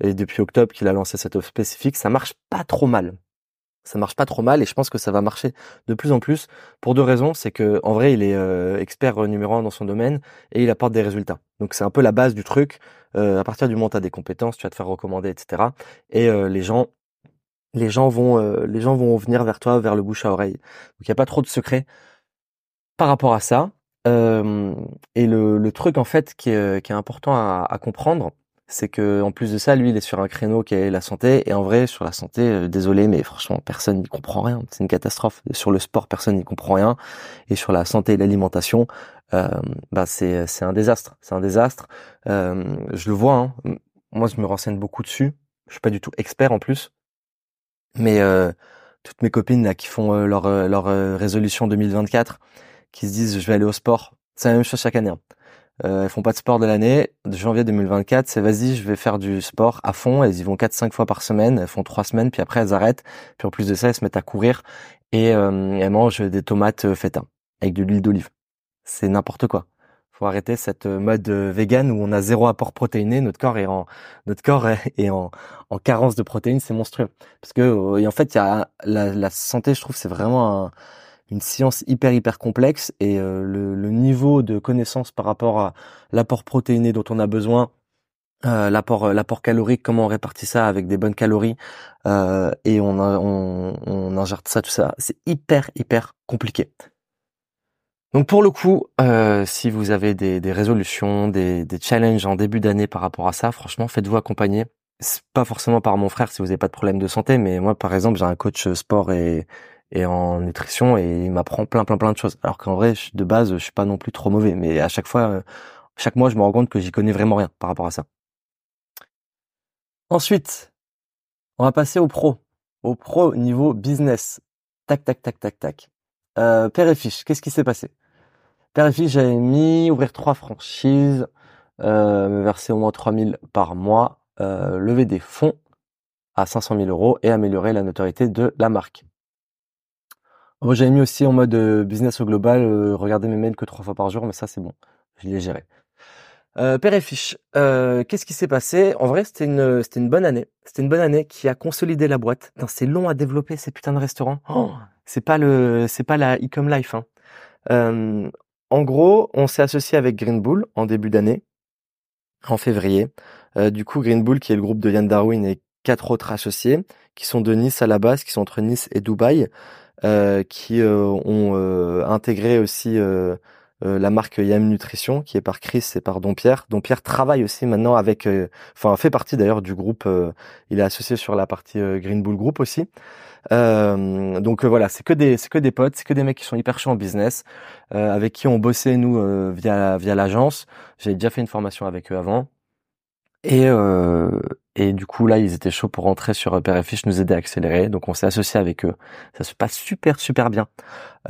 A: et depuis octobre qu'il a lancé cette offre spécifique, ça marche pas trop mal. Ça marche pas trop mal et je pense que ça va marcher de plus en plus pour deux raisons. C'est que en vrai, il est euh, expert numéro un dans son domaine et il apporte des résultats. Donc c'est un peu la base du truc. à partir du moment où tu as des compétences, tu vas te faire recommander, etc. Et les gens les gens vont les gens vont venir vers toi vers le bouche à oreille. Donc il y a pas trop de secrets par rapport à ça. Euh, et le, truc en fait qui est, important à, comprendre, c'est que en plus de ça, lui, il est sur un créneau qui est la santé. Et en vrai, sur la santé, euh, désolé, mais franchement, personne n'y comprend rien. C'est une catastrophe. Sur le sport, personne n'y comprend rien. Et sur la santé et l'alimentation, euh, bah c'est c'est un désastre. C'est un désastre. Euh, je le vois. Hein. Moi, je me renseigne beaucoup dessus. Je suis pas du tout expert en plus, mais euh, toutes mes copines là qui font leur leur résolution 2024 qui se disent je vais aller au sport. C'est la même chose chaque année. Hein. Euh, font pas de sport de l'année. De janvier 2024, c'est vas-y, je vais faire du sport à fond. Elles y vont 4-5 fois par semaine. Elles font 3 semaines, puis après elles arrêtent. Puis en plus de ça, elles se mettent à courir et euh, elles mangent des tomates euh, feta avec de l'huile d'olive. C'est n'importe quoi. Faut arrêter cette euh, mode euh, vegan où on a zéro apport protéiné. Notre corps est en notre corps est en, en carence de protéines. C'est monstrueux. Parce que et en fait, il y a la, la santé. Je trouve c'est vraiment un une science hyper hyper complexe et euh, le, niveau de connaissance par rapport à l'apport protéiné dont on a besoin, euh, l'apport euh, l'apport calorique, comment on répartit ça avec des bonnes calories euh, et on, on, on ingère ça tout ça, c'est hyper hyper compliqué. Donc pour le coup, euh, si vous avez des, des résolutions, des, des challenges en début d'année par rapport à ça, franchement, faites-vous accompagner. Pas forcément par mon frère si vous n'avez pas de problème de santé, mais moi par exemple j'ai un coach sport et et en nutrition et il m'apprend plein plein plein de choses. Alors qu'en vrai, de base, je suis pas non plus trop mauvais, mais à chaque fois, euh, chaque mois, je me rends compte que j'y connais vraiment rien par rapport à ça. Ensuite, on va passer au pro, au pro niveau business. Tac tac tac tac tac. Euh, père et fiche, qu'est-ce qui s'est passé? Père et fiche, j'avais mis ouvrir trois franchises, euh, me verser au moins 3000 par mois, lever des fonds à 500 000 euros et améliorer la notoriété de la marque. Moi, j'avais mis aussi en mode euh, business au global, euh, regarder mes mails que trois fois par jour, mais ça, c'est bon. Je l'ai géré. Euh, père et euh, qu'est-ce qui s'est passé? En vrai, c'était une, c'était une bonne année. C'était une bonne année qui a consolidé la boîte. C'est long à développer ces putains de restaurants. Oh, c'est pas le, c'est pas la e-com life. Hein. Euh, en gros, on s'est associé avec Green Bull en début d'année, en février. Euh, du coup, Green Bull, qui est le groupe de Yann Darwin et quatre autres associés, qui sont de Nice à la base, qui sont entre Nice et Dubaï, euh, qui euh, ont euh, intégré aussi la marque Yam Nutrition, qui est par Chris et par Dompierre. Dompierre travaille aussi maintenant avec, enfin fait partie d'ailleurs du groupe. il est associé sur la partie Green Bull Group aussi. Euh, donc voilà, c'est que des c'est que des potes, c'est que des mecs qui sont hyper chauds en business, euh, avec qui on bossait nous euh, via via l'agence. J'ai déjà fait une formation avec eux avant, et et du coup là, ils étaient chauds pour rentrer sur Père et Fiche, nous aider à accélérer. Donc on s'est associé avec eux. Ça se passe super super bien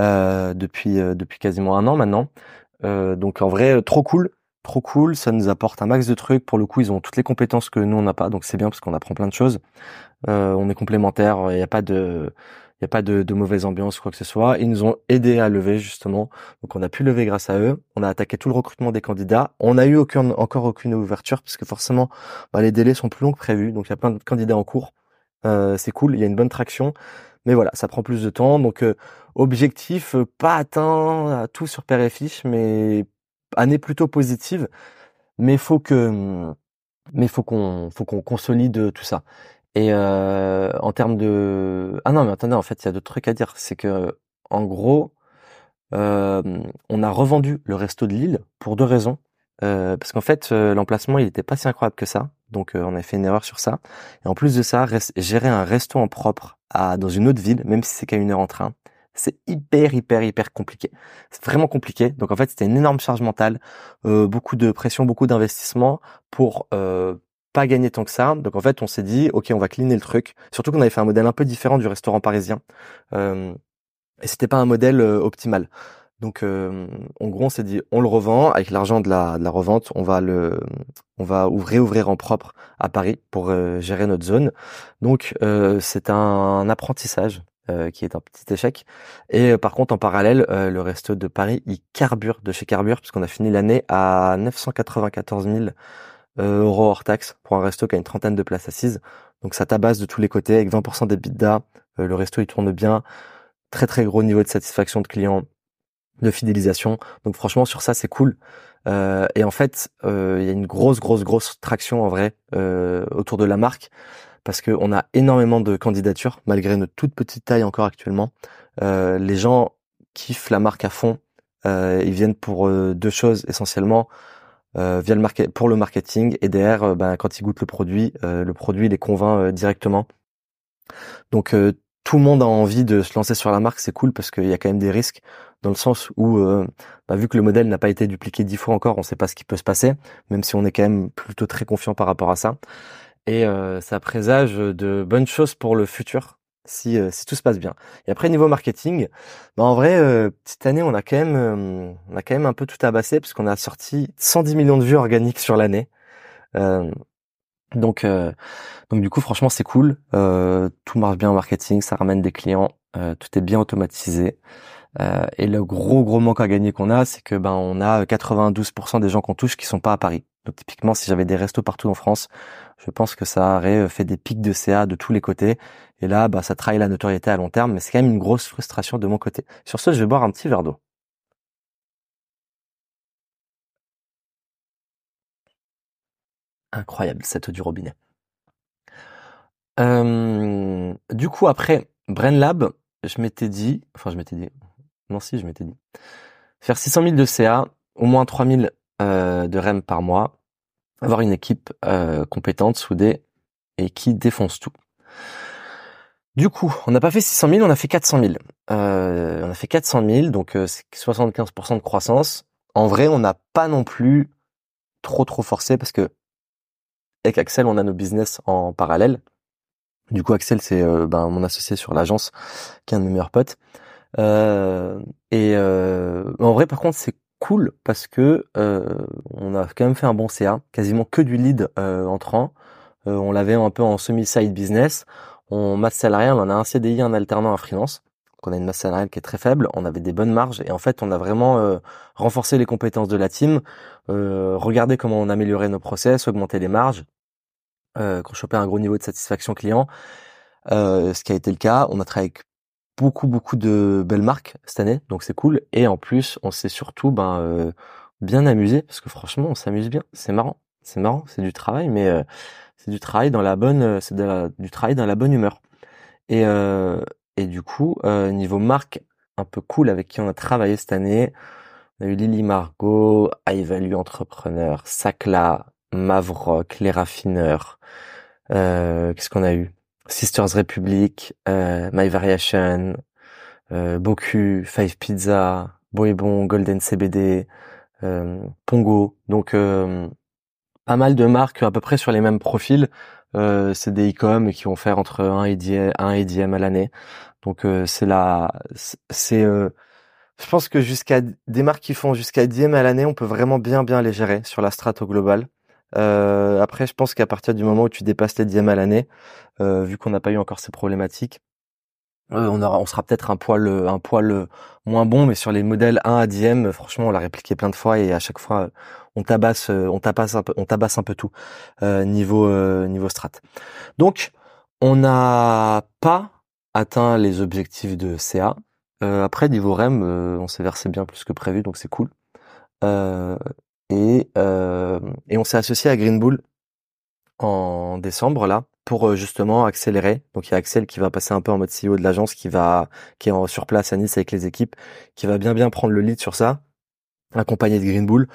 A: euh, depuis euh, depuis quasiment un an maintenant. Euh, donc en vrai, trop cool, trop cool. Ça nous apporte un max de trucs. Pour le coup, ils ont toutes les compétences que nous on n'a pas, donc c'est bien parce qu'on apprend plein de choses. on est complémentaires. Il n'y a pas de a pas de, mauvaise ambiance ou quoi que ce soit. Ils nous ont aidé à lever justement. Donc on a pu lever grâce à eux. On a attaqué tout le recrutement des candidats. On n'a eu encore aucune ouverture parce que forcément bah, les délais sont plus longs que prévu. Donc il y a plein de candidats en cours. Euh, c'est cool, il y a une bonne traction. Mais voilà, ça prend plus de temps. Donc euh, objectif euh, pas atteint à tout sur Fiche, mais année plutôt positive. Mais faut que mais faut qu'on faut qu'on consolide tout ça. Et euh, en termes de ah non mais attendez en fait il y a d'autres trucs à dire. C'est que en gros euh, on a revendu le resto de Lille pour deux raisons. Euh, parce qu'en fait euh, l'emplacement il était pas si incroyable que ça. Donc euh, on a fait une erreur sur ça. Et en plus de ça gérer un resto en propre à dans une autre ville même si c'est qu'à une heure en train c'est hyper hyper hyper compliqué. C'est vraiment compliqué. Donc en fait c'était une énorme charge mentale beaucoup de pression beaucoup d'investissement pour pas gagné tant que ça. Donc en fait, on s'est dit, ok, on va cleaner le truc. Surtout qu'on avait fait un modèle un peu différent du restaurant parisien. Euh, et c'était pas un modèle euh, optimal. Donc euh, en gros, on s'est dit, on le revend avec l'argent de la, de la revente, on va le, on va ouvrir ouvrir en propre à Paris pour euh, gérer notre zone. Donc c'est un, apprentissage. qui est un petit échec. Et par contre, en parallèle, le resto de Paris, il carbure de chez Carbure, puisqu'on a fini l'année à 994 000 euh, euros hors taxe pour un resto qui a une trentaine de places assises. Donc ça tabasse de tous les côtés avec 20% d'EBITDA. Euh, le resto il tourne bien. Très très gros niveau de satisfaction de clients, de fidélisation. Donc franchement sur ça c'est cool. Euh, et en fait euh, il y a une grosse grosse grosse traction en vrai euh, autour de la marque parce qu'on a énormément de candidatures malgré notre toute petite taille encore actuellement. les gens kiffent la marque à fond. ils viennent pour deux choses essentiellement euh, via le market, pour le marketing et derrière, euh, ben, quand ils goûtent le produit, euh, le produit les convainc directement. Donc tout le monde a envie de se lancer sur la marque, c'est cool parce qu'il y a quand même des risques dans le sens où, bah, vu que le modèle n'a pas été dupliqué dix fois encore, on ne sait pas ce qui peut se passer, même si on est quand même plutôt très confiant par rapport à ça. Et ça présage de bonnes choses pour le futur si, euh, si tout se passe bien. Et après niveau marketing, bah en vrai euh, petite année on a quand même euh, on a quand même un peu tout abassé parce qu'on a sorti 110 millions de vues organiques sur l'année. donc donc du coup franchement c'est cool, tout marche bien en marketing, ça ramène des clients, tout est bien automatisé. et le gros gros manque à gagner qu'on a, c'est que ben on a 92% des gens qu'on touche qui sont pas à Paris. Donc typiquement, si j'avais des restos partout en France, je pense que ça aurait fait des pics de CA de tous les côtés. Et là, bah, ça trahit la notoriété à long terme, mais c'est quand même une grosse frustration de mon côté. Sur ce, je vais boire un petit verre d'eau. Incroyable cette eau du robinet. Euh, du coup, après BrainLab, je m'étais dit, enfin je m'étais dit, non si, je m'étais dit, faire 600 000 de CA, au moins 3 000 euh, de REM par mois, avoir une équipe euh, compétente, soudée et qui défonce tout. Du coup, on n'a pas fait 600 000, on a fait 400 000. Euh, on a fait 400 000, donc euh, c'est 75% de croissance. En vrai, on n'a pas non plus trop trop forcé parce que avec Axel, on a nos business en parallèle. Du coup, Axel, c'est euh, ben, mon associé sur l'agence, qui est un de mes meilleurs potes. et en vrai, par contre, c'est cool parce que euh, on a quand même fait un bon CA, quasiment que du lead euh, entrant. Euh, on l'avait un peu en semi-side business. On masse salariale, on a un CDI, un alternant, un freelance. Donc on a une masse salariale qui est très faible. On avait des bonnes marges et en fait on a vraiment renforcé les compétences de la team, regardé comment on améliorait nos process, augmenter les marges, euh, choper un gros niveau de satisfaction client. ce qui a été le cas. On a travaillé avec beaucoup beaucoup de belles marques cette année, donc c'est cool. Et en plus, on s'est surtout ben euh, bien amusé parce que franchement, on s'amuse bien. C'est marrant, c'est marrant, c'est du travail, mais euh, c'est du travail dans la bonne, euh, c'est du travail dans la bonne humeur. Et et du coup, niveau marque un peu cool avec qui on a travaillé cette année, on a eu Lily Margot, iValue Entrepreneur, Sacla, Mavrock, Les Raffineurs. Qu'est-ce qu'on a eu? Sisters Republic, euh, My Variation, euh, Boku, Five Pizza, Boébon, Golden CBD, euh, Pongo. Donc euh, pas mal de marques à peu près sur les mêmes profils c'est des e-com qui vont faire entre 1 et 10, 1 et 10 à l'année. Donc c'est la, c'est, je pense que jusqu'à des marques qui font jusqu'à 10 à l'année, on peut vraiment bien bien les gérer sur la strate au global. Euh, après, je pense qu'à partir du moment où tu dépasses les 10 à l'année, euh, vu qu'on n'a pas eu encore ces problématiques, euh, on, aura, on sera peut-être un poil, un poil moins bon, mais sur les modèles 1 à 10 franchement, on l'a répliqué plein de fois et à chaque fois, on tabasse, on tabasse un peu, on tabasse un peu tout niveau niveau strat. Donc, on n'a pas atteint les objectifs de CA. après, niveau REM, on s'est versé bien plus que prévu, donc c'est cool. Et, et on s'est associé à Green Bull en décembre là pour euh, justement accélérer. Donc il y a Axel qui va passer un peu en mode CEO de l'agence, qui va qui est sur place à Nice avec les équipes, qui va bien bien prendre le lead sur ça, accompagné de Green Bull.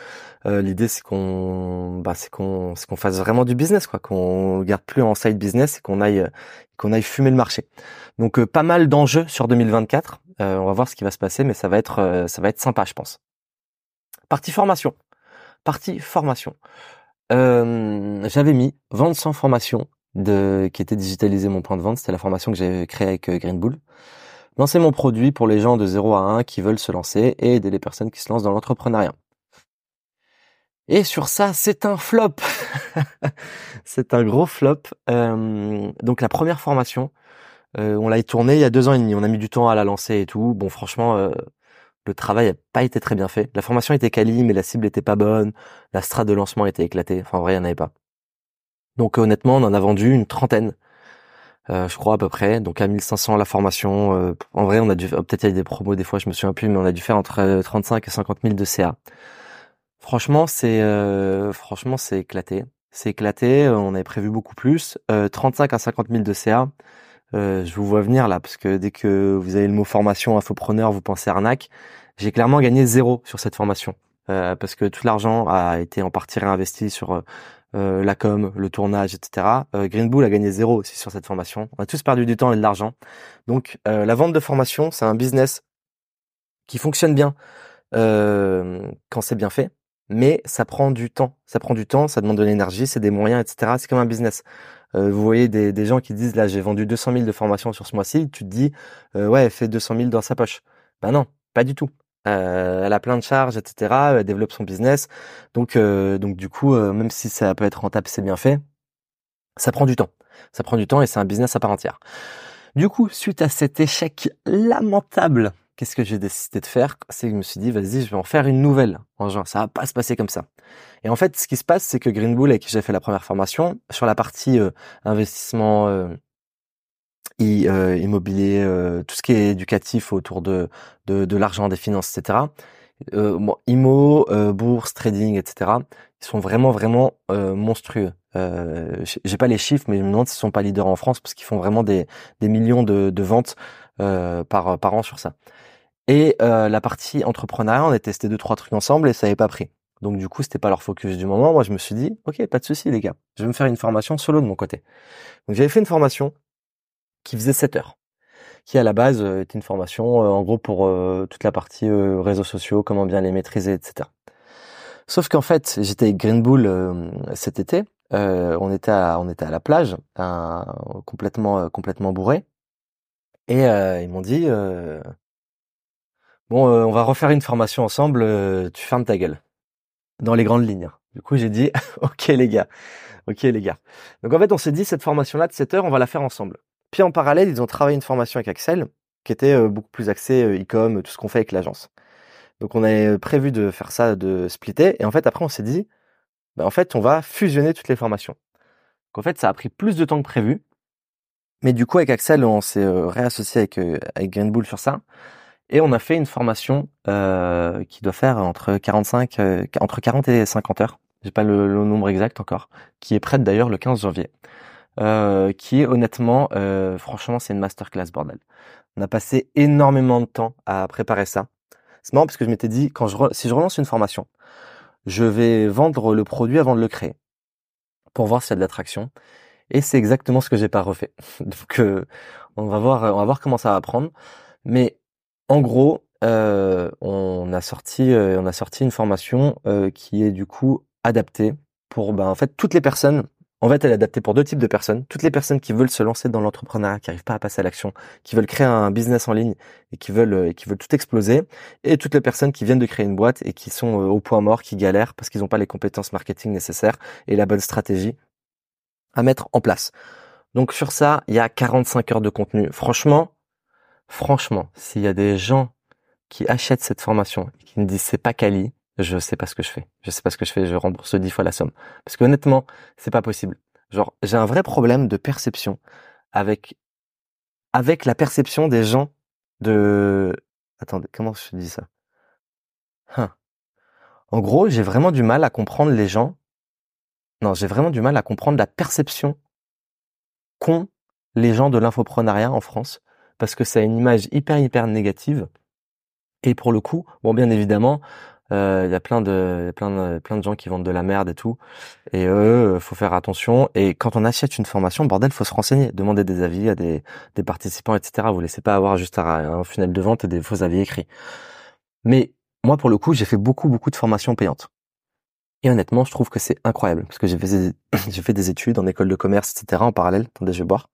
A: Euh, L'idée c'est qu'on bah, c'est qu'on qu'on fasse vraiment du business quoi, qu'on garde plus en side business et qu'on aille qu'on aille fumer le marché. Donc euh, pas mal d'enjeux sur 2024. Euh, on va voir ce qui va se passer, mais ça va être ça va être sympa je pense. Partie formation. Partie formation. j'avais mis vente sans formation qui était digitaliser mon point de vente. C'était la formation que j'ai créée avec euh, Green Bull. Lancer mon produit pour les gens de 0 à 1 qui veulent se lancer et aider les personnes qui se lancent dans l'entrepreneuriat. Et sur ça, c'est un flop. c'est un gros flop. Euh, donc la première formation, euh, on l'a tournée il y a deux ans et demi. On a mis du temps à la lancer et tout. Bon, franchement, le travail n'a pas été très bien fait. La formation était quali, mais la cible était pas bonne. La strate de lancement était éclatée. Enfin, en vrai, il n'y en avait pas. Donc honnêtement, on en a vendu une trentaine, euh, je crois à peu près. Donc à 1500 la formation. Euh, en vrai, on a dû peut-être il y a des promos des fois, je me souviens plus, mais on a dû faire entre 35 et 50 000 de CA. Franchement, c'est euh, franchement c'est éclaté. C'est éclaté. On avait prévu beaucoup plus. 35 à 50 000 de CA. je vous vois venir là parce que dès que vous avez le mot formation infopreneur, vous pensez arnaque. J'ai clairement gagné zéro sur cette formation. parce que tout l'argent a été en partie réinvesti sur euh, la com, le tournage, etc. Euh, Green Bull a gagné zéro aussi sur cette formation. On a tous perdu du temps et de l'argent. Donc euh, la vente de formation, c'est un business qui fonctionne bien quand c'est bien fait, mais ça prend du temps. Ça prend du temps, ça demande de l'énergie, c'est des moyens, etc. C'est comme un business. vous voyez des, des, gens qui disent là j'ai vendu 200 000 de formation sur ce mois-ci, tu te dis ouais elle fait 200 000 dans sa poche. Ben non, pas du tout. Euh, elle a plein de charges, etc. Elle développe son business. Donc, euh, donc du coup, euh, même si ça peut être rentable, c'est bien fait, ça prend du temps. Ça prend du temps et c'est un business à part entière. Du coup, suite à cet échec lamentable, qu'est-ce que j'ai décidé de faire? C'est que je me suis dit, vas-y, je vais en faire une nouvelle en juin. Ça va pas se passer comme ça. Et en fait, ce qui se passe, c'est que Green Bull, avec qui j'ai fait la première formation, sur la partie investissement euh, immobilier, euh, tout ce qui est éducatif autour de, de, l'argent, des finances, etc. Euh, IMO, bourse, trading, etc. Ils sont vraiment vraiment monstrueux. J'ai pas les chiffres, mais je me demande s'ils sont pas leaders en France parce qu'ils font vraiment des, des millions de, de ventes par par an sur ça. Et la partie entrepreneuriat, on a testé deux trois trucs ensemble et ça n'avait pas pris. Donc du coup, c'était pas leur focus du moment. Moi, je me suis dit, ok, pas de souci les gars, je vais me faire une formation solo de mon côté. Donc j'avais fait une formation qui faisait 7 heures, qui à la base euh, était une formation euh, en gros pour euh, toute la partie réseaux sociaux, comment bien les maîtriser, etc. Sauf qu'en fait, j'étais avec Green Bull cet été, on était à, on était à la plage, complètement complètement bourré, et ils m'ont dit bon, on va refaire une formation ensemble, tu fermes ta gueule dans les grandes lignes. Du coup, j'ai dit ok les gars, ok les gars. Donc en fait, on s'est dit cette formation là de 7 heures, on va la faire ensemble. Puis en parallèle, ils ont travaillé une formation avec Axel qui était euh, beaucoup plus axée euh, e-com, tout ce qu'on fait avec l'agence. Donc on avait prévu de faire ça, de splitter. Et en fait, après, on s'est dit, bah, en fait, on va fusionner toutes les formations. Donc en fait, ça a pris plus de temps que prévu. Mais du coup, avec Axel, on s'est euh, réassocié avec, avec Green Bull sur ça. Et on a fait une formation euh, qui doit faire entre 45, entre 40 et 50 heures. J'ai pas le, nombre exact encore. Qui est prête d'ailleurs le 15 janvier. Euh, qui est honnêtement, euh, franchement, c'est une masterclass bordel. On a passé énormément de temps à préparer ça. C'est marrant parce que je m'étais dit, quand je si je relance une formation, je vais vendre le produit avant de le créer pour voir s'il y a de l'attraction. Et c'est exactement ce que j'ai pas refait. Donc, euh, on va voir, on va voir comment ça va prendre. Mais en gros, euh, on a sorti, on a sorti une formation qui est du coup adaptée pour, ben, en fait, toutes les personnes En fait, elle est adaptée pour deux types de personnes. Toutes les personnes qui veulent se lancer dans l'entrepreneuriat, qui n'arrivent pas à passer à l'action, qui veulent créer un business en ligne et qui veulent euh, et qui veulent tout exploser, et toutes les personnes qui viennent de créer une boîte et qui sont euh, au point mort, qui galèrent parce qu'ils n'ont pas les compétences marketing nécessaires et la bonne stratégie à mettre en place. Donc sur ça, il y a 45 heures de contenu. Franchement, franchement, s'il y a des gens qui achètent cette formation et qui me disent c'est pas quali, je sais pas ce que je fais. Je sais pas ce que je fais, je rembourse dix fois la somme. Parce que honnêtement, c'est pas possible. Genre, j'ai un vrai problème de perception avec avec la perception des gens de attendez, comment je dis ça? Hein. En gros, j'ai vraiment du mal à comprendre les gens. Non, j'ai vraiment du mal à comprendre la perception qu'ont les gens de l'infoprenariat en France parce que ça a une image hyper hyper négative. Et pour le coup, bon bien évidemment, euh, il y a plein de plein de plein de gens qui vendent de la merde et tout. Et eux faut faire attention. Et quand on achète une formation bordel faut se renseigner demander des avis à des, des participants etc vous laissez pas avoir juste un funnel de vente et des faux avis écrits. Mais moi pour le coup j'ai fait beaucoup beaucoup de formations payantes. Et honnêtement je trouve que c'est incroyable parce que j'ai fait j'ai fait des études en école de commerce etc en parallèle. Attendez je vais boire.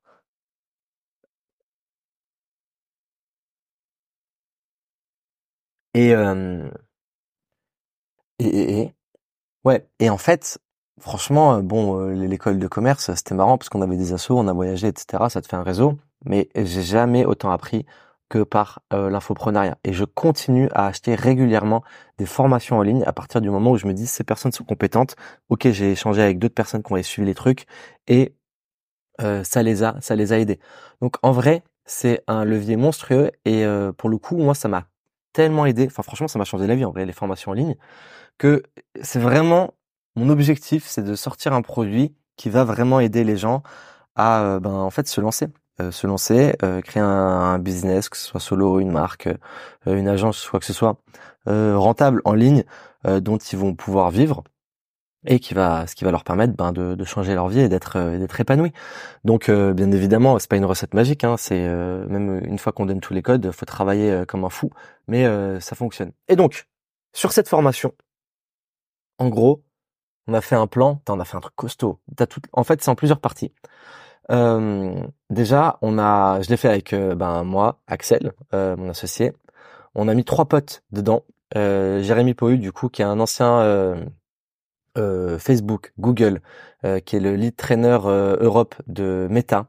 A: Et euh, et, et, ouais. Et en fait, franchement, euh, bon, euh, l'école de commerce, c'était marrant parce qu'on avait des assos, on a voyagé, etc. Ça te fait un réseau. Mais j'ai jamais autant appris que par euh, l'infoprenariat. Et je continue à acheter régulièrement des formations en ligne à partir du moment où je me dis ces personnes sont compétentes. Ok, j'ai échangé avec d'autres personnes qui ont suivi les trucs et ça les a, ça les a aidés. Donc en vrai, c'est un levier monstrueux et pour le coup, moi, ça m'a tellement aidé. Enfin, franchement, ça m'a changé la vie en vrai les formations en ligne que c'est vraiment mon objectif, c'est de sortir un produit qui va vraiment aider les gens à euh, ben en fait se lancer, euh, se lancer, euh, créer un, business, que ce soit solo, une marque, une agence, quoi que ce soit rentable en ligne, dont ils vont pouvoir vivre et qui va ce qui va leur permettre ben, de, de changer leur vie et d'être d'être épanouis. Donc bien évidemment, c'est pas une recette magique, hein, c'est même une fois qu'on donne tous les codes, faut travailler comme un fou, mais ça fonctionne. Et donc sur cette formation, en gros, on a fait un plan, on a fait un truc costaud. en fait, c'est en plusieurs parties. Euh, déjà, on a, je l'ai fait avec euh, ben moi, Axel, euh, mon associé. On a mis trois potes dedans. Jérémy Pohu, du coup, qui est un ancien Facebook, Google, qui est le lead trainer Europe de Meta,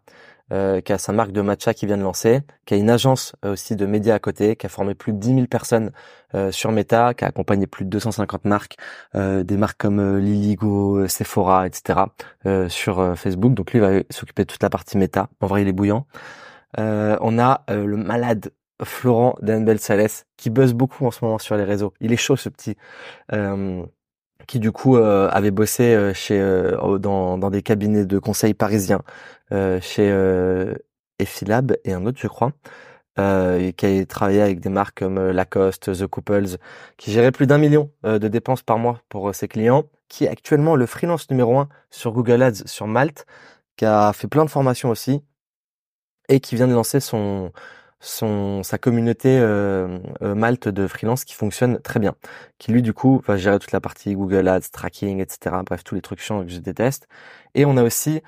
A: euh, qui a sa marque de matcha qui vient de lancer, qui a une agence euh, aussi de médias à côté, qui a formé plus de 10 000 personnes euh, sur Meta, qui a accompagné plus de 250 marques, des marques comme Liligo, Sephora, etc. sur Facebook. Donc lui va s'occuper de toute la partie Meta. En vrai, il est bouillant. on a le malade Florent Denbel Sales qui buzz beaucoup en ce moment sur les réseaux. Il est chaud ce petit qui du coup euh, avait bossé euh, chez euh, dans, dans des cabinets de conseil parisiens chez Effilab et un autre je crois et qui a travaillé avec des marques comme Lacoste, The Couples, qui gérait plus d'un million de dépenses par mois pour ses clients, qui est actuellement le freelance numéro un sur Google Ads sur Malte, qui a fait plein de formations aussi et qui vient de lancer son son sa communauté euh, euh, Malte de freelance qui fonctionne très bien, qui lui du coup va gérer toute la partie Google Ads, tracking, etc. Bref, tous les trucs chiants que je déteste. Et on a aussi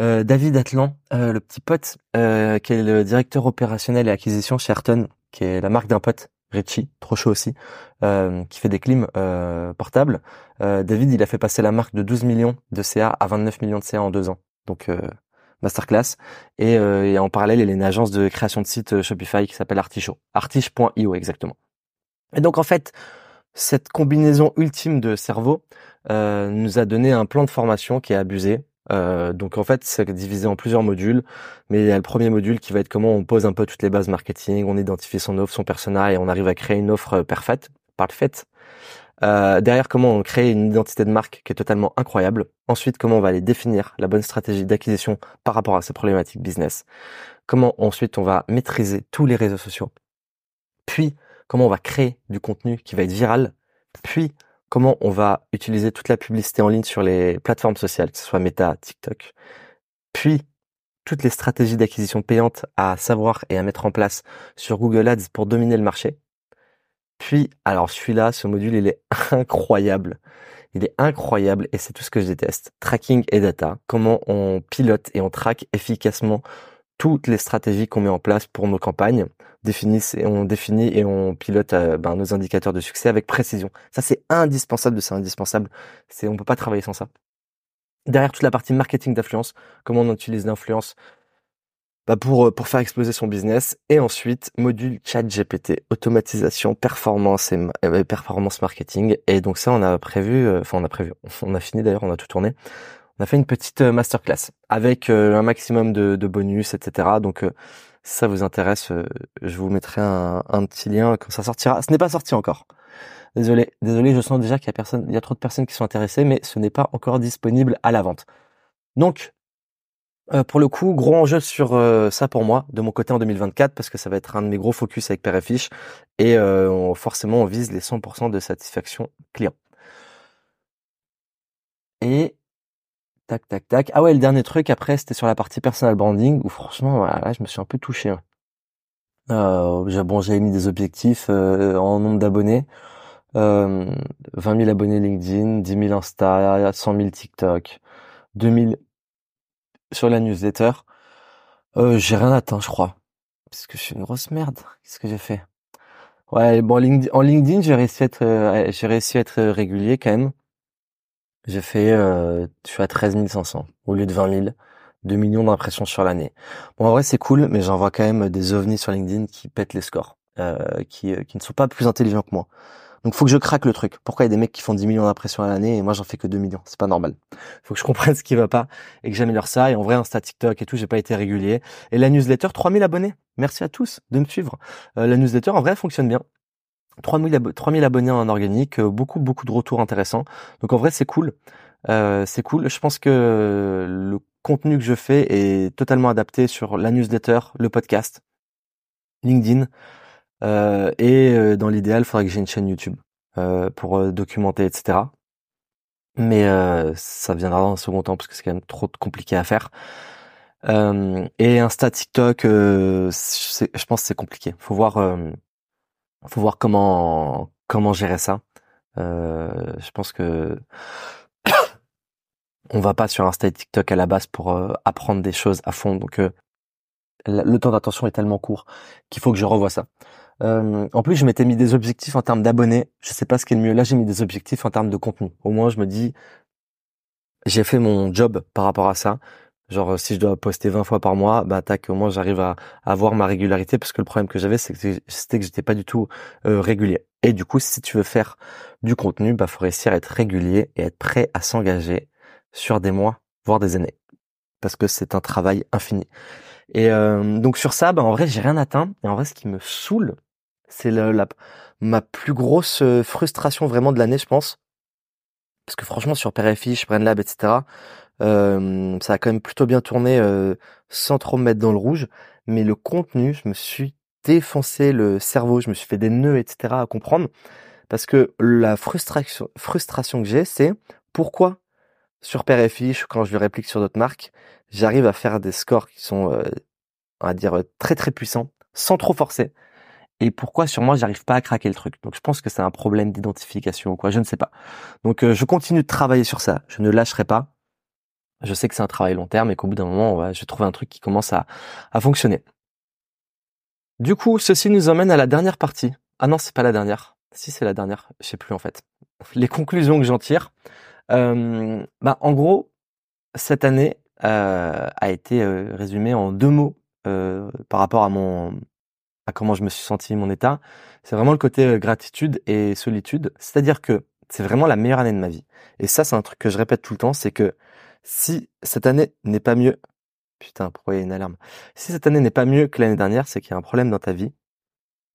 A: euh, David Atlan, le petit pote qui est le directeur opérationnel et acquisition chez Ayrton, qui est la marque d'un pote, Richie, trop chaud aussi, qui fait des clims portables. David, il a fait passer la marque de 12 millions de CA à 29 millions de CA en deux ans. Donc masterclass. Et, euh, et, en parallèle, il y a une agence de création de site euh, Shopify qui s'appelle Artichaut. Artiche.io exactement. Et donc en fait, cette combinaison ultime de cerveau euh, nous a donné un plan de formation qui est abusé. Euh, donc en fait, c'est divisé en plusieurs modules, mais il y a le premier module qui va être comment on pose un peu toutes les bases marketing, on identifie son offre, son persona et on arrive à créer une offre parfaite, parfaite. Euh, derrière, comment on crée une identité de marque qui est totalement incroyable. Ensuite, comment on va aller définir la bonne stratégie d'acquisition par rapport à ces problématiques business. Comment ensuite on va maîtriser tous les réseaux sociaux. Puis, comment on va créer du contenu qui va être viral. Puis, comment on va utiliser toute la publicité en ligne sur les plateformes sociales, que ce soit Meta, TikTok. Puis, toutes les stratégies d'acquisition payantes à savoir et à mettre en place sur Google Ads pour dominer le marché. Puis, alors celui-là, ce module, il est incroyable. Il est incroyable et c'est tout ce que je déteste. Tracking et data. Comment on pilote et on traque efficacement toutes les stratégies qu'on met en place pour nos campagnes. et on définit et on pilote euh, ben, nos indicateurs de succès avec précision. Ça, c'est indispensable de c'est indispensable. C'est, on peut pas travailler sans ça. Derrière toute la partie marketing d'influence, comment on utilise l'influence bah pour, euh, pour faire exploser son business. Et ensuite, module chat GPT, automatisation, performance et euh, performance marketing. Et donc ça, on a prévu, euh, enfin on a prévu, on a fini d'ailleurs, on a tout tourné. On a fait une petite masterclass avec un maximum de, de bonus, etc. Donc si ça vous intéresse, je vous mettrai un, un petit lien quand ça sortira. Ce n'est pas sorti encore. Désolé, désolé, je sens déjà qu'il y a personne, il y a trop de personnes qui sont intéressées, mais ce n'est pas encore disponible à la vente. Donc, euh, pour le coup, gros enjeu sur euh, ça pour moi, de mon côté en 2024, parce que ça va être un de mes gros focus avec Père et euh, forcément on vise les 100% de satisfaction client. Et tac tac tac. Ah ouais, le dernier truc après, c'était sur la partie personal branding, où franchement, voilà, je me suis un peu touché. Hein. Euh, bon, j'avais mis des objectifs en nombre d'abonnés. 20 000 abonnés LinkedIn, 10 000 Insta, 100 000 TikTok, 2000 sur la newsletter. Euh, j'ai rien atteint, je crois. Parce que je suis une grosse merde. Qu'est-ce que j'ai fait? Ouais, bon, en LinkedIn, j'ai réussi à être, euh, j'ai réussi à être régulier quand même. J'ai fait, euh, je suis à 13 500 au lieu de 20 000, 2 millions d'impressions sur l'année. Bon, en vrai, c'est cool, mais j'en vois quand même des ovnis sur LinkedIn qui pètent les scores, euh, qui, qui ne sont pas plus intelligents que moi. Donc faut que je craque le truc. Pourquoi il y a des mecs qui font 10 millions d'impressions à l'année et moi j'en fais que 2 millions? C'est pas normal. Faut que je comprenne ce qui va pas et que j'ameilleure ça. Et en vrai, Insta, TikTok et tout, j'ai pas été régulier. Et la newsletter, 3000 abonnés. Merci à tous de me suivre. Euh, la newsletter, en vrai, fonctionne bien. 3000, 3000 abonnés en organique, euh, beaucoup, beaucoup de retours intéressants. Donc en vrai, c'est cool. Euh, c'est cool. Je pense que le contenu que je fais est totalement adapté sur la newsletter, le podcast, LinkedIn, euh, et euh, dans l'idéal, il faudrait que j'ai une chaîne YouTube euh, pour documenter, etc. Mais ça viendra dans un second temps parce que c'est quand même trop compliqué à faire. et Insta, TikTok, je pense que c'est compliqué. Faut voir, faut voir comment comment gérer ça. je pense que on va pas sur Insta et TikTok à la base pour apprendre des choses à fond. Donc le temps d'attention est tellement court qu'il faut que je revoie ça. Euh, en plus, je m'étais mis des objectifs en termes d'abonnés. Je sais pas ce qui est le mieux. Là, j'ai mis des objectifs en termes de contenu. Au moins, je me dis, j'ai fait mon job par rapport à ça. Genre, si je dois poster 20 fois par mois, bah tac, au moins j'arrive à avoir ma régularité parce que le problème que j'avais, c'était que j'étais pas du tout euh, régulier. Et du coup, si tu veux faire du contenu, bah faut réussir à être régulier et être prêt à s'engager sur des mois, voire des années, parce que c'est un travail infini. Et euh, donc sur ça, bah en vrai, j'ai rien atteint. Et en vrai, ce qui me saoule, c'est ma plus grosse euh, frustration vraiment de l'année, je pense. Parce que franchement, sur Perefiche, BrainLab, etc., euh, ça a quand même plutôt bien tourné euh, sans trop me mettre dans le rouge. Mais le contenu, je me suis défoncé le cerveau, je me suis fait des nœuds, etc. à comprendre. Parce que la frustration, frustration que j'ai, c'est pourquoi sur Perefiche, quand je le réplique sur d'autres marques, j'arrive à faire des scores qui sont, euh, on va dire, très très puissants, sans trop forcer et pourquoi sur moi j'arrive pas à craquer le truc. Donc je pense que c'est un problème d'identification ou quoi, je ne sais pas. Donc euh, je continue de travailler sur ça, je ne lâcherai pas. Je sais que c'est un travail long terme et qu'au bout d'un moment, ouais, je vais trouver un truc qui commence à, fonctionner. Du coup, ceci nous emmène à la dernière partie. Ah non, c'est pas la dernière. Si c'est la dernière, je sais plus en fait. Les conclusions que j'en tire. Euh, bah, en gros, cette année euh, a été euh, résumée en deux mots par rapport à mon comment je me suis senti, mon état, c'est vraiment le côté euh, gratitude et solitude. C'est-à-dire que c'est vraiment la meilleure année de ma vie. Et ça, c'est un truc que je répète tout le temps, c'est que si cette année n'est pas mieux, putain, pourquoi il y a une alarme? Si cette année n'est pas mieux que l'année dernière, c'est qu'il y a un problème dans ta vie.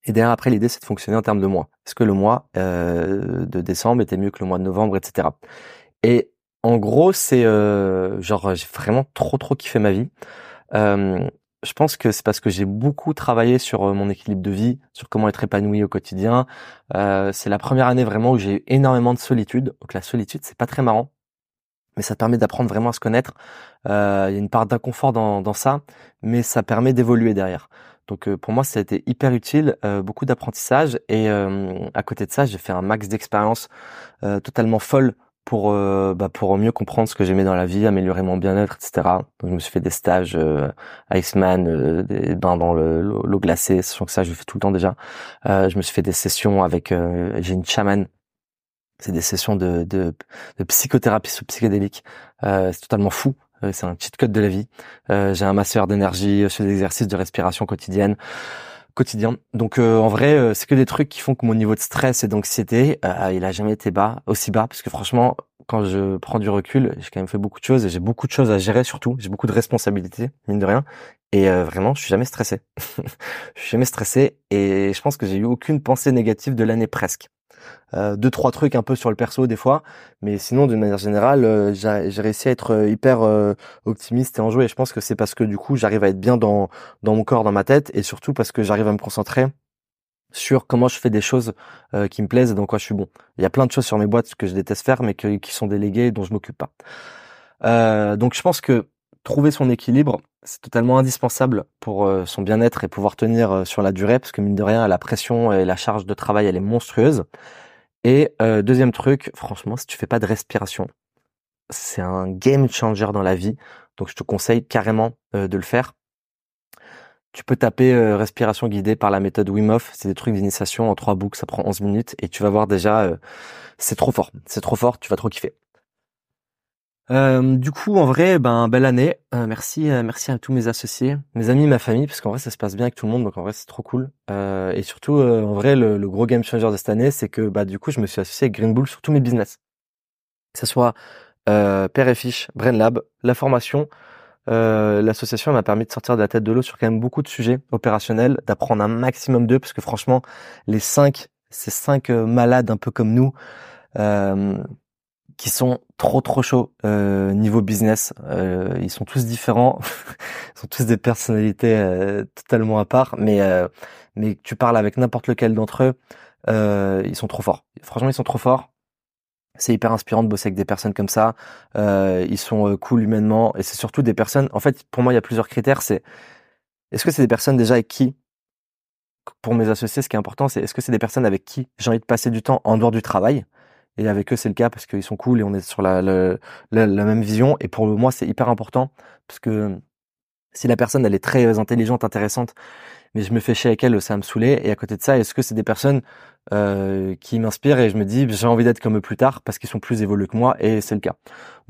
A: Et derrière, après, l'idée, c'est de fonctionner en termes de mois. Est-ce que le mois euh, de décembre était mieux que le mois de novembre, etc. Et en gros, c'est euh, genre, j'ai vraiment trop, trop kiffé ma vie. Je pense que c'est parce que j'ai beaucoup travaillé sur euh, mon équilibre de vie, sur comment être épanoui au quotidien. Euh, c'est la première année vraiment où j'ai eu énormément de solitude. Donc la solitude, c'est pas très marrant, mais ça permet d'apprendre vraiment à se connaître. Euh, il y a une part d'inconfort dans, ça, mais ça permet d'évoluer derrière. Donc pour moi, ça a été hyper utile, beaucoup d'apprentissage et à côté de ça, j'ai fait un max d'expériences totalement folle pour euh, bah, pour mieux comprendre ce que j'aimais dans la vie, améliorer mon bien-être, etc. Donc je me suis fait des stages euh, Iceman, euh, des bains dans l'eau glacée, sachant que ça je le fais tout le temps déjà. je me suis fait des sessions avec j'ai une chamane. C'est des sessions de, de, de psychothérapie sous psychédélique. c'est totalement fou. c'est un cheat code de la vie. j'ai un masseur d'énergie, je fais des exercices de respiration quotidienne quotidien. Donc euh, en vrai, euh, c'est que des trucs qui font que mon niveau de stress et d'anxiété, euh, il a jamais été bas, aussi bas, parce que franchement, quand je prends du recul, j'ai quand même fait beaucoup de choses et j'ai beaucoup de choses à gérer surtout. J'ai beaucoup de responsabilités, mine de rien. Et vraiment, je suis jamais stressé. je suis jamais stressé et je pense que j'ai eu aucune pensée négative de l'année presque. Euh, deux trois trucs un peu sur le perso des fois, mais sinon d'une manière générale, euh, j'ai réussi à être euh, hyper optimiste et enjoué. Et je pense que c'est parce que du coup, j'arrive à être bien dans dans mon corps, dans ma tête, et surtout parce que j'arrive à me concentrer sur comment je fais des choses qui me plaisent et dans quoi je suis bon. Il y a plein de choses sur mes boîtes que je déteste faire, mais qui sont déléguées et dont je m'occupe pas. donc je pense que trouver son équilibre, c'est totalement indispensable pour son bien-être et pouvoir tenir sur la durée, parce que mine de rien, la pression et la charge de travail, elle est monstrueuse. Et euh, deuxième truc, franchement, si tu fais pas de respiration, c'est un game changer dans la vie. Donc je te conseille carrément euh, de le faire. Tu peux taper euh, respiration guidée par la méthode Wim Hof. C'est des trucs d'initiation en trois boucles, ça prend 11 minutes et tu vas voir déjà, c'est trop fort. C'est trop fort, tu vas trop kiffer. Euh, du coup, en vrai, ben belle année. Euh, merci, euh, merci à tous mes associés, mes amis, ma famille, parce qu'en vrai, ça se passe bien avec tout le monde, donc en vrai, c'est trop cool. et surtout, en vrai, le, gros game changer de cette année, c'est que bah du coup, je me suis associé avec Green Bull sur tous mes business, que ce soit Père et Fiche, Brain Lab, la formation. L'association m'a permis de sortir de la tête de l'eau sur quand même beaucoup de sujets opérationnels, d'apprendre un maximum d'eux, parce que franchement, les cinq, ces cinq malades un peu comme nous. Euh, qui sont trop trop chauds euh, niveau business. Euh, ils sont tous différents, ils sont tous des personnalités euh, totalement à part, mais euh, mais tu parles avec n'importe lequel d'entre eux, euh, ils sont trop forts. Franchement, ils sont trop forts. C'est hyper inspirant de bosser avec des personnes comme ça. ils sont cool humainement et c'est surtout des personnes. En fait, pour moi, il y a plusieurs critères. C'est est-ce que c'est des personnes déjà avec qui pour mes associés, ce qui est important, c'est est-ce que c'est des personnes avec qui j'ai envie de passer du temps en dehors du travail? Et avec eux, c'est le cas parce qu'ils sont cool et on est sur la, la, même vision. Et pour moi, c'est hyper important parce que si la personne, elle est très intelligente, intéressante, mais je me fais chier avec elle, ça va me saouler. Et à côté de ça, est-ce que c'est des personnes euh, qui m'inspirent et je me dis, j'ai envie d'être comme eux plus tard parce qu'ils sont plus évolués que moi et c'est le cas.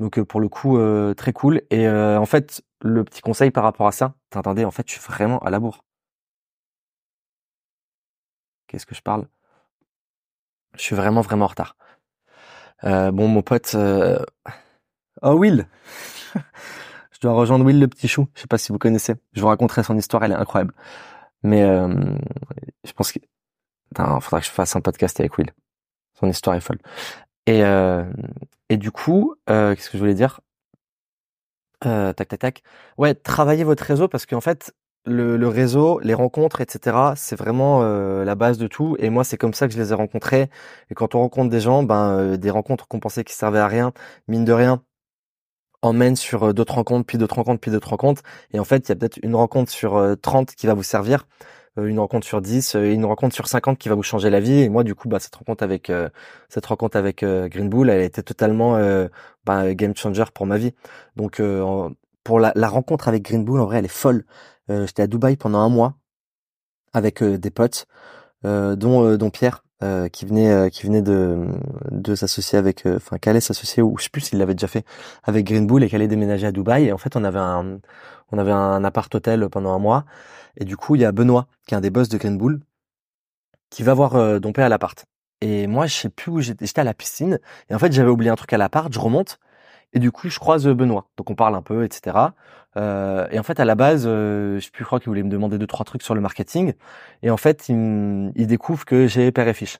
A: Donc euh, pour le coup, euh, très cool. Et en fait, le petit conseil par rapport à ça, attendez, en fait, je suis vraiment à la bourre. Qu'est-ce que je parle? Je suis vraiment, vraiment en retard. Euh, bon, mon pote, euh... oh Will, je dois rejoindre Will le petit chou. Je sais pas si vous connaissez. Je vous raconterai son histoire, elle est incroyable. Mais euh, je pense qu'il faudra que je fasse un podcast avec Will. Son histoire est folle. Et euh, et du coup, euh, qu'est-ce que je voulais dire? Tac tac tac. Ouais, travaillez votre réseau parce qu'en fait, le, réseau, les rencontres, etc. C'est vraiment euh, la base de tout. Et moi, c'est comme ça que je les ai rencontrés. Et quand on rencontre des gens, ben euh, des rencontres qu'on pensait qui servaient à rien, mine de rien, emmènent sur euh, d'autres rencontres, puis d'autres rencontres, puis d'autres rencontres. Et en fait, il y a peut-être une rencontre sur 30 qui va vous servir, une rencontre sur 10, et une rencontre sur 50 qui va vous changer la vie. Et moi, du coup, bah, cette rencontre avec cette rencontre avec Green Bull, elle a été totalement bah, game changer pour ma vie. Donc pour la, la rencontre avec Green Bull, en vrai, elle est folle. Euh, j'étais à Dubaï pendant un mois avec euh, des potes, euh, dont dont Pierre, qui venait qui venait de de s'associer avec enfin qui allait s'associer ou je sais plus s'il l'avait déjà fait avec Green Bull et qui allait déménager à Dubaï. Et en fait on avait un on avait un appart hôtel pendant un mois. Et du coup il y a Benoît qui est un des boss de Green Bull qui va voir euh, Dompé à l'appart. Et moi je sais plus où j'étais j'étais à la piscine. Et en fait j'avais oublié un truc à l'appart je remonte et du coup je croise Benoît donc on parle un peu etc euh, et en fait, à la base, euh, je, plus, crois qu'il voulait me demander deux trois trucs sur le marketing. Et en fait, il, il découvre que j'ai père et fiche.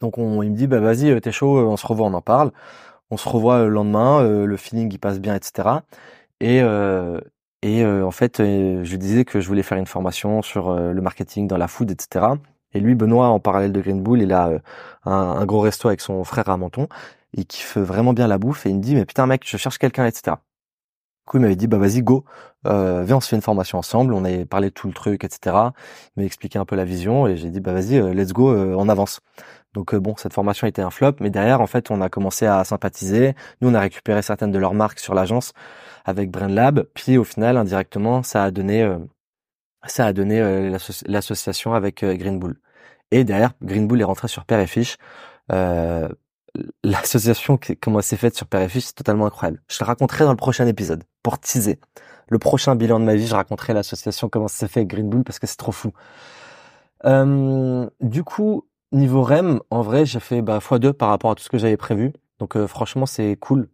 A: Donc on, il me dit, bah vas-y, euh, t'es chaud, on se revoit, on en parle. On se revoit le lendemain, le feeling il passe bien, etc. Et et en fait, je lui disais que je voulais faire une formation sur le marketing dans la food, etc. Et lui, Benoît, en parallèle de Green Bull, il a un, gros resto avec son frère à Menton. Il kiffe vraiment bien la bouffe et il me dit, mais putain mec, je cherche quelqu'un, etc. Du coup, il m'avait dit, bah vas-y, go, euh, viens, on se fait une formation ensemble. On avait parlé de tout le truc, etc. Il m'a expliqué un peu la vision et j'ai dit, bah vas-y, euh, let's go, euh, on avance. Donc bon, cette formation était un flop, mais derrière, en fait, on a commencé à sympathiser. Nous, on a récupéré certaines de leurs marques sur l'agence avec BrainLab. Puis au final, indirectement, ça a donné, ça a donné l'association avec Green Bull. Et derrière, Green Bull est rentré sur Père et Fiche. L'association, comment elle s'est faite sur Père c'est totalement incroyable. Je le raconterai dans le prochain épisode, pour teaser. Le prochain bilan de ma vie, je raconterai l'association, comment ça s'est fait avec Green Bull, parce que c'est trop fou. Euh, du coup, niveau REM, en vrai, j'ai fait bah, x2 par rapport à tout ce que j'avais prévu. Donc euh, franchement, c'est cool.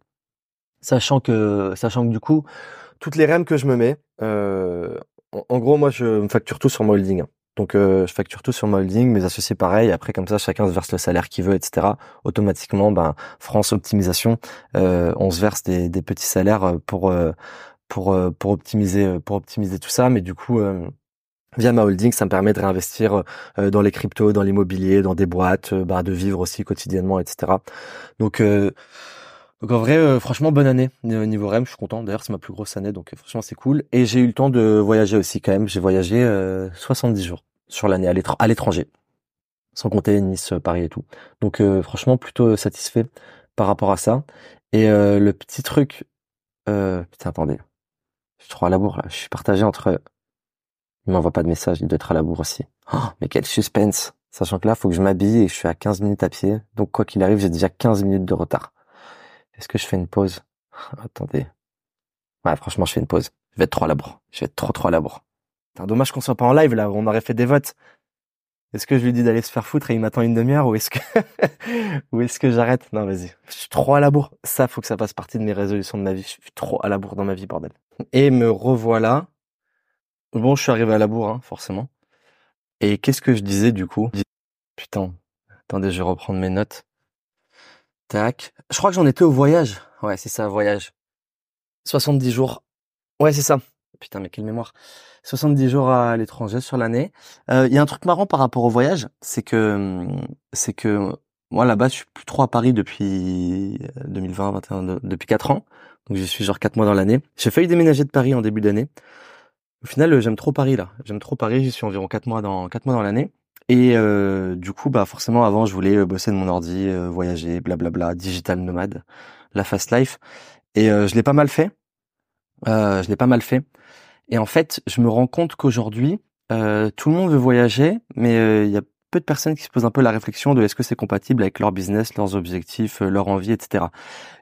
A: Sachant que, sachant que du coup, toutes les REM que je me mets, euh, en, gros, moi, je me facture tout sur mon holding. Donc euh, je facture tout sur mon holding, mes associés pareil. Après comme ça, chacun se verse le salaire qu'il veut, etc. Automatiquement, ben France optimisation, euh, on se verse des, des petits salaires euh, pour pour pour optimiser pour optimiser tout ça. Mais du coup, via ma holding, ça me permet de réinvestir dans les cryptos, dans l'immobilier, dans des boîtes, ben, de vivre aussi quotidiennement, etc. Donc donc en vrai, franchement, bonne année niveau REM, je suis content. D'ailleurs, c'est ma plus grosse année, donc franchement, c'est cool. Et j'ai eu le temps de voyager aussi quand même. J'ai voyagé 70 jours sur l'année à l'étranger, sans compter Nice, Paris et tout. Donc euh, franchement plutôt satisfait par rapport à ça. Et euh, le petit truc, euh, putain attendez, je suis trop à la bourre là. Je suis partagé entre. Il m'envoie pas de message, il doit être à la bourre aussi. Oh, mais quel suspense Sachant que là, faut que je m'habille et je suis à 15 minutes à pied. Donc quoi qu'il arrive, j'ai déjà 15 minutes de retard. Est-ce que je fais une pause? Attendez. Ouais, franchement, je fais une pause. Je vais être trop à la bourre. Je vais être trop trop à la. C'est dommage qu'on soit pas en live là, on aurait fait des votes. Est-ce que je lui dis d'aller se faire foutre et il m'attend une demi-heure ou est-ce que ou est-ce que j'arrête? Non, vas-y. Je suis trop à la bourre. Ça, faut que ça fasse partie de mes résolutions de ma vie. Je suis trop à la bourre dans ma vie, bordel. Et me revoilà. Bon, je suis arrivé à la bourre, hein, forcément. Et qu'est-ce que je disais du coup? Putain. Attendez, je vais reprendre mes notes. Tac. Je crois que j'en étais au voyage. Ouais, c'est ça, voyage. 70 jours. Ouais, c'est ça. Putain, mais quelle mémoire. 70 jours à l'étranger sur l'année. Euh, il y a un truc marrant par rapport au voyage, c'est que c'est que moi là-bas, je suis plus trop à Paris depuis 2020, euh, 21, depuis 4 ans. Donc je suis genre 4 mois dans l'année. J'ai failli déménager de Paris en début d'année. Au final, j'aime trop Paris là. J'aime trop Paris. J'y suis environ 4 mois dans 4 mois dans l'année. Et euh, du coup, bah forcément, avant, je voulais bosser de mon ordi, voyager, blablabla, digital nomade, la fast life. Et je l'ai pas mal fait. je l'ai pas mal fait. Et en fait, je me rends compte qu'aujourd'hui, euh, tout le monde veut voyager, mais euh, il y a peu de personnes qui se posent un peu la réflexion de est-ce que c'est compatible avec leur business, leurs objectifs, euh, leur envie, etc.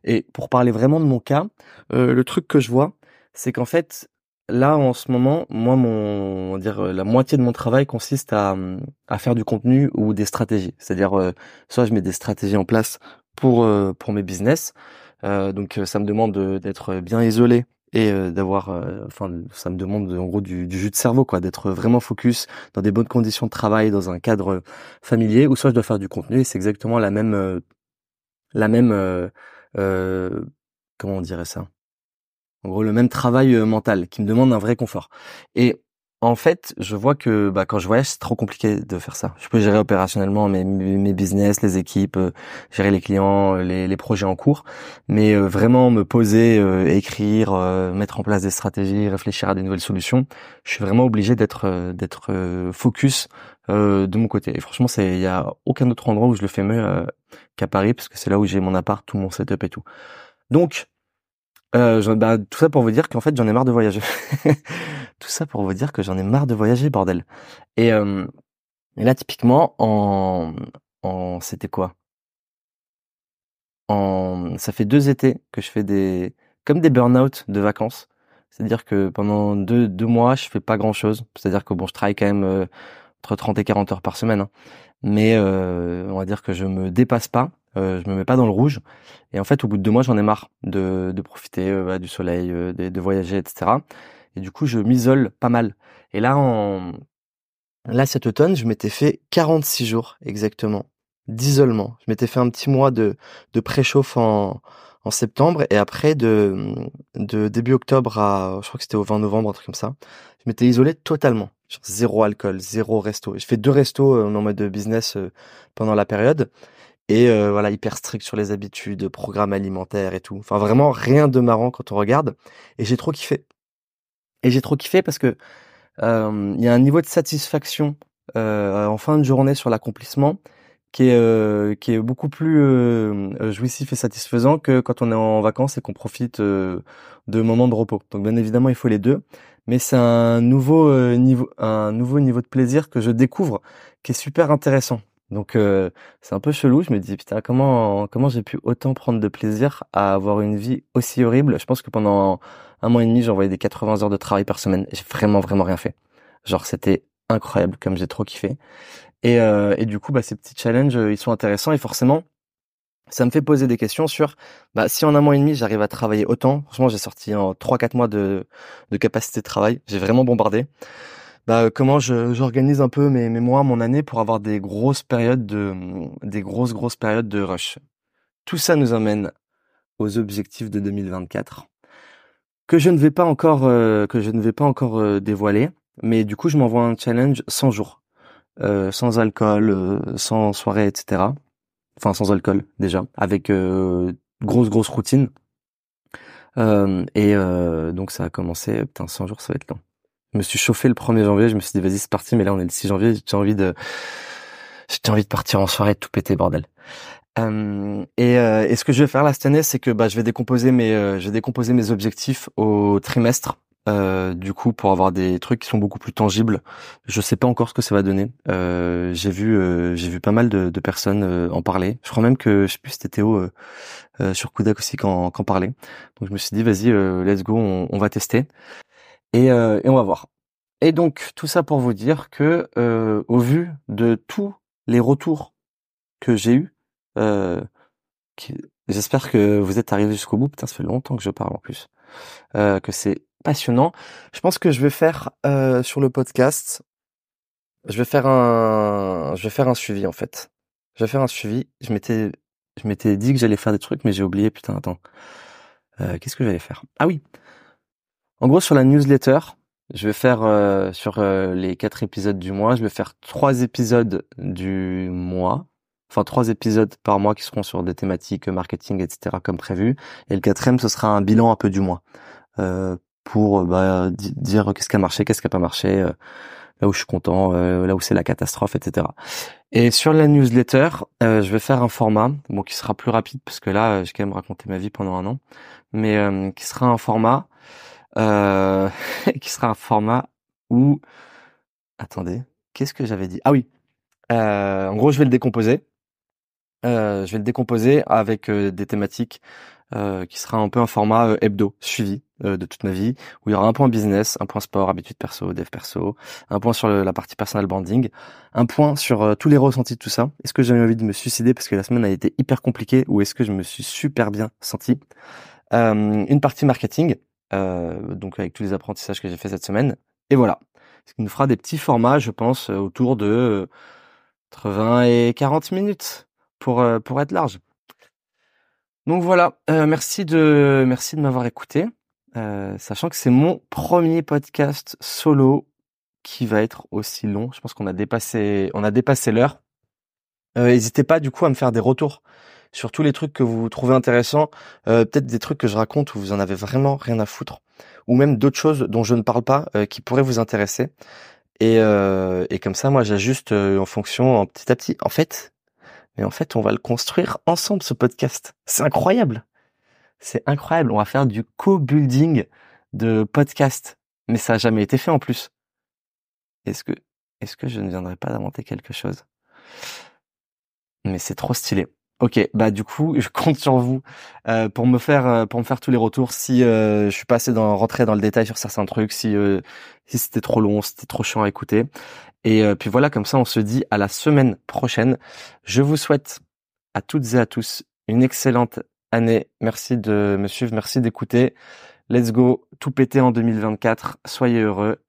A: Et pour parler vraiment de mon cas, le truc que je vois, c'est qu'en fait, là en ce moment, moi, mon, dire la moitié de mon travail consiste à, à faire du contenu ou des stratégies. C'est-à-dire, soit je mets des stratégies en place pour pour mes business. donc, ça me demande d'être bien isolé et euh, d'avoir euh, enfin ça me demande en gros du, du jus de cerveau quoi d'être vraiment focus dans des bonnes conditions de travail dans un cadre familier ou soit je dois faire du contenu et c'est exactement la même euh, la même comment on dirait ça? En gros le même travail mental qui me demande un vrai confort et en fait, je vois que bah, quand je voyage, c'est trop compliqué de faire ça. Je peux gérer opérationnellement mes, mes business, les équipes, euh, gérer les clients, euh, les, les, projets en cours, mais euh, vraiment me poser, écrire, mettre en place des stratégies, réfléchir à des nouvelles solutions, je suis vraiment obligé d'être d'être focus de mon côté. Et franchement, c'est il y a aucun autre endroit où je le fais mieux qu'à Paris, parce que c'est là où j'ai mon appart, tout mon setup et tout. Donc, bah, tout ça pour vous dire qu'en fait, j'en ai marre de voyager. Tout ça pour vous dire que j'en ai marre de voyager, bordel. Et, euh, là, typiquement, en, en c'était quoi? En, ça fait deux étés que je fais des, comme des burn-out de vacances. C'est-à-dire que pendant deux, deux mois, je fais pas grand-chose. C'est-à-dire que bon, je travaille quand même euh, entre 30 et 40 heures par semaine. Hein. Mais euh, on va dire que je me dépasse pas. Euh, je me mets pas dans le rouge. Et en fait, au bout de deux mois, j'en ai marre de, profiter euh, du soleil, de, de voyager, etc. Et du coup, je m'isole pas mal. Et là, en... là, cet automne, je m'étais fait 46 jours exactement d'isolement. Je m'étais fait un petit mois de, de préchauffe en, en septembre et après de, de début octobre à, je crois que c'était au 20 novembre, un truc comme ça. Je m'étais isolé totalement. zéro alcool, zéro resto. Je fais deux restos euh, en mode business euh, pendant la période. Et euh, voilà hyper strict sur les habitudes, programme alimentaire et tout. Enfin vraiment rien de marrant quand on regarde. Et j'ai trop kiffé. Et j'ai trop kiffé parce que euh, il y a un niveau de satisfaction euh, en fin de journée sur l'accomplissement qui est euh, qui est beaucoup plus euh, jouissif et satisfaisant que quand on est en vacances et qu'on profite de moments de repos. Donc bien évidemment il faut les deux, mais c'est un nouveau niveau un nouveau niveau de plaisir que je découvre qui est super intéressant. Donc c'est un peu chelou, je me dis putain comment comment j'ai pu autant prendre de plaisir à avoir une vie aussi horrible? Je pense que pendant un mois et demi, j'ai envoyé des 80 heures de travail par semaine. J'ai vraiment, vraiment rien fait. Genre, c'était incroyable, comme j'ai trop kiffé. Et, euh, et du coup, bah, ces petits challenges, euh, ils sont intéressants et forcément, ça me fait poser des questions sur bah, si en un mois et demi j'arrive à travailler autant. Franchement, j'ai sorti en 3-4 mois de, de capacité de travail. J'ai vraiment bombardé. Bah, comment j'organise un peu mes, mes mois, mon année pour avoir des grosses périodes de des grosses grosses périodes de rush. Tout ça nous amène aux objectifs de 2024 que je ne vais pas encore euh, que je ne vais pas encore euh, dévoiler, mais du coup je m'envoie un challenge 100 jours, euh, sans alcool, sans soirée, etc. Enfin sans alcool déjà, avec grosse grosse routine. et donc ça a commencé, putain 100 jours ça va être long. Je me suis chauffé le 1er janvier, je me suis dit vas-y c'est parti, mais là on est le 6 janvier, j'ai envie de j'ai envie de partir en soirée tout péter bordel. Euh, et, euh, et, ce que je vais faire là cette année, c'est que bah, je vais décomposer mes, euh, je vais décomposer mes objectifs au trimestre. du coup, pour avoir des trucs qui sont beaucoup plus tangibles, je sais pas encore ce que ça va donner. j'ai vu, j'ai vu pas mal de, de personnes en parler. Je crois même que je sais plus c'était Théo sur Kudak aussi qu'en qu parlait. Donc je me suis dit vas-y, let's go, on, on, va tester et, et on va voir. Et donc tout ça pour vous dire que au vu de tous les retours que j'ai eus euh, J'espère que vous êtes arrivé jusqu'au bout. Putain, ça fait longtemps que je parle en plus. Euh, que c'est passionnant. Je pense que je vais faire euh, sur le podcast. Je vais faire un, je vais faire un suivi en fait. Je vais faire un suivi. Je m'étais, je m'étais dit que j'allais faire des trucs, mais j'ai oublié. Putain, attends. Euh, Qu'est-ce que j'allais faire? Ah oui. En gros, sur la newsletter, je vais faire euh, sur euh, les quatre épisodes du mois, je vais faire trois épisodes du mois enfin trois épisodes par mois qui seront sur des thématiques marketing, etc. comme prévu. Et le quatrième, ce sera un bilan un peu du mois euh, pour bah, dire qu'est-ce qui a marché, qu'est-ce qui a pas marché, euh, là où je suis content, euh, là où c'est la catastrophe, etc. Et sur la newsletter, je vais faire un format bon qui sera plus rapide parce que là, j'ai quand même raconté ma vie pendant un an, mais qui sera un format qui sera un format où attendez, qu'est-ce que j'avais dit? Ah oui. en gros, je vais le décomposer. Euh, je vais le décomposer avec euh, des thématiques euh, qui sera un peu un format hebdo suivi de toute ma vie, où il y aura un point business, un point sport, habitude perso, dev perso, un point sur la partie personal branding, un point sur tous les ressentis de tout ça. Est-ce que j'ai envie de me suicider parce que la semaine a été hyper compliquée, ou est-ce que je me suis super bien senti? Une partie marketing, donc avec tous les apprentissages que j'ai fait cette semaine, et voilà. Ce qui nous fera des petits formats, je pense, autour de 20 et 40 minutes pour euh, pour être large. Donc voilà, euh, merci de merci de m'avoir écouté, euh, sachant que c'est mon premier podcast solo qui va être aussi long. Je pense qu'on a dépassé on a dépassé l'heure. N'hésitez pas du coup à me faire des retours sur tous les trucs que vous trouvez intéressants, peut-être des trucs que je raconte où vous en avez vraiment rien à foutre, ou même d'autres choses dont je ne parle pas qui pourraient vous intéresser. Et, et comme ça, moi, j'ajuste en fonction, en petit à petit. En fait, et en fait, on va le construire ensemble, ce podcast. C'est incroyable. C'est incroyable. On va faire du co-building de podcast. Mais ça n'a jamais été fait en plus. Est-ce que, est-ce que je ne viendrai pas d'inventer quelque chose? Mais c'est trop stylé. Ok, bah du coup, je compte sur vous euh, pour me faire euh, pour me faire tous les retours. Si euh, je suis pas assez dans rentrer dans le détail sur certains trucs, si si c'était trop long, c'était trop chiant à écouter. Et puis voilà, comme ça, on se dit à la semaine prochaine. Je vous souhaite à toutes et à tous une excellente année. Merci de me suivre, merci d'écouter. Let's go, tout péter en 2024. Soyez heureux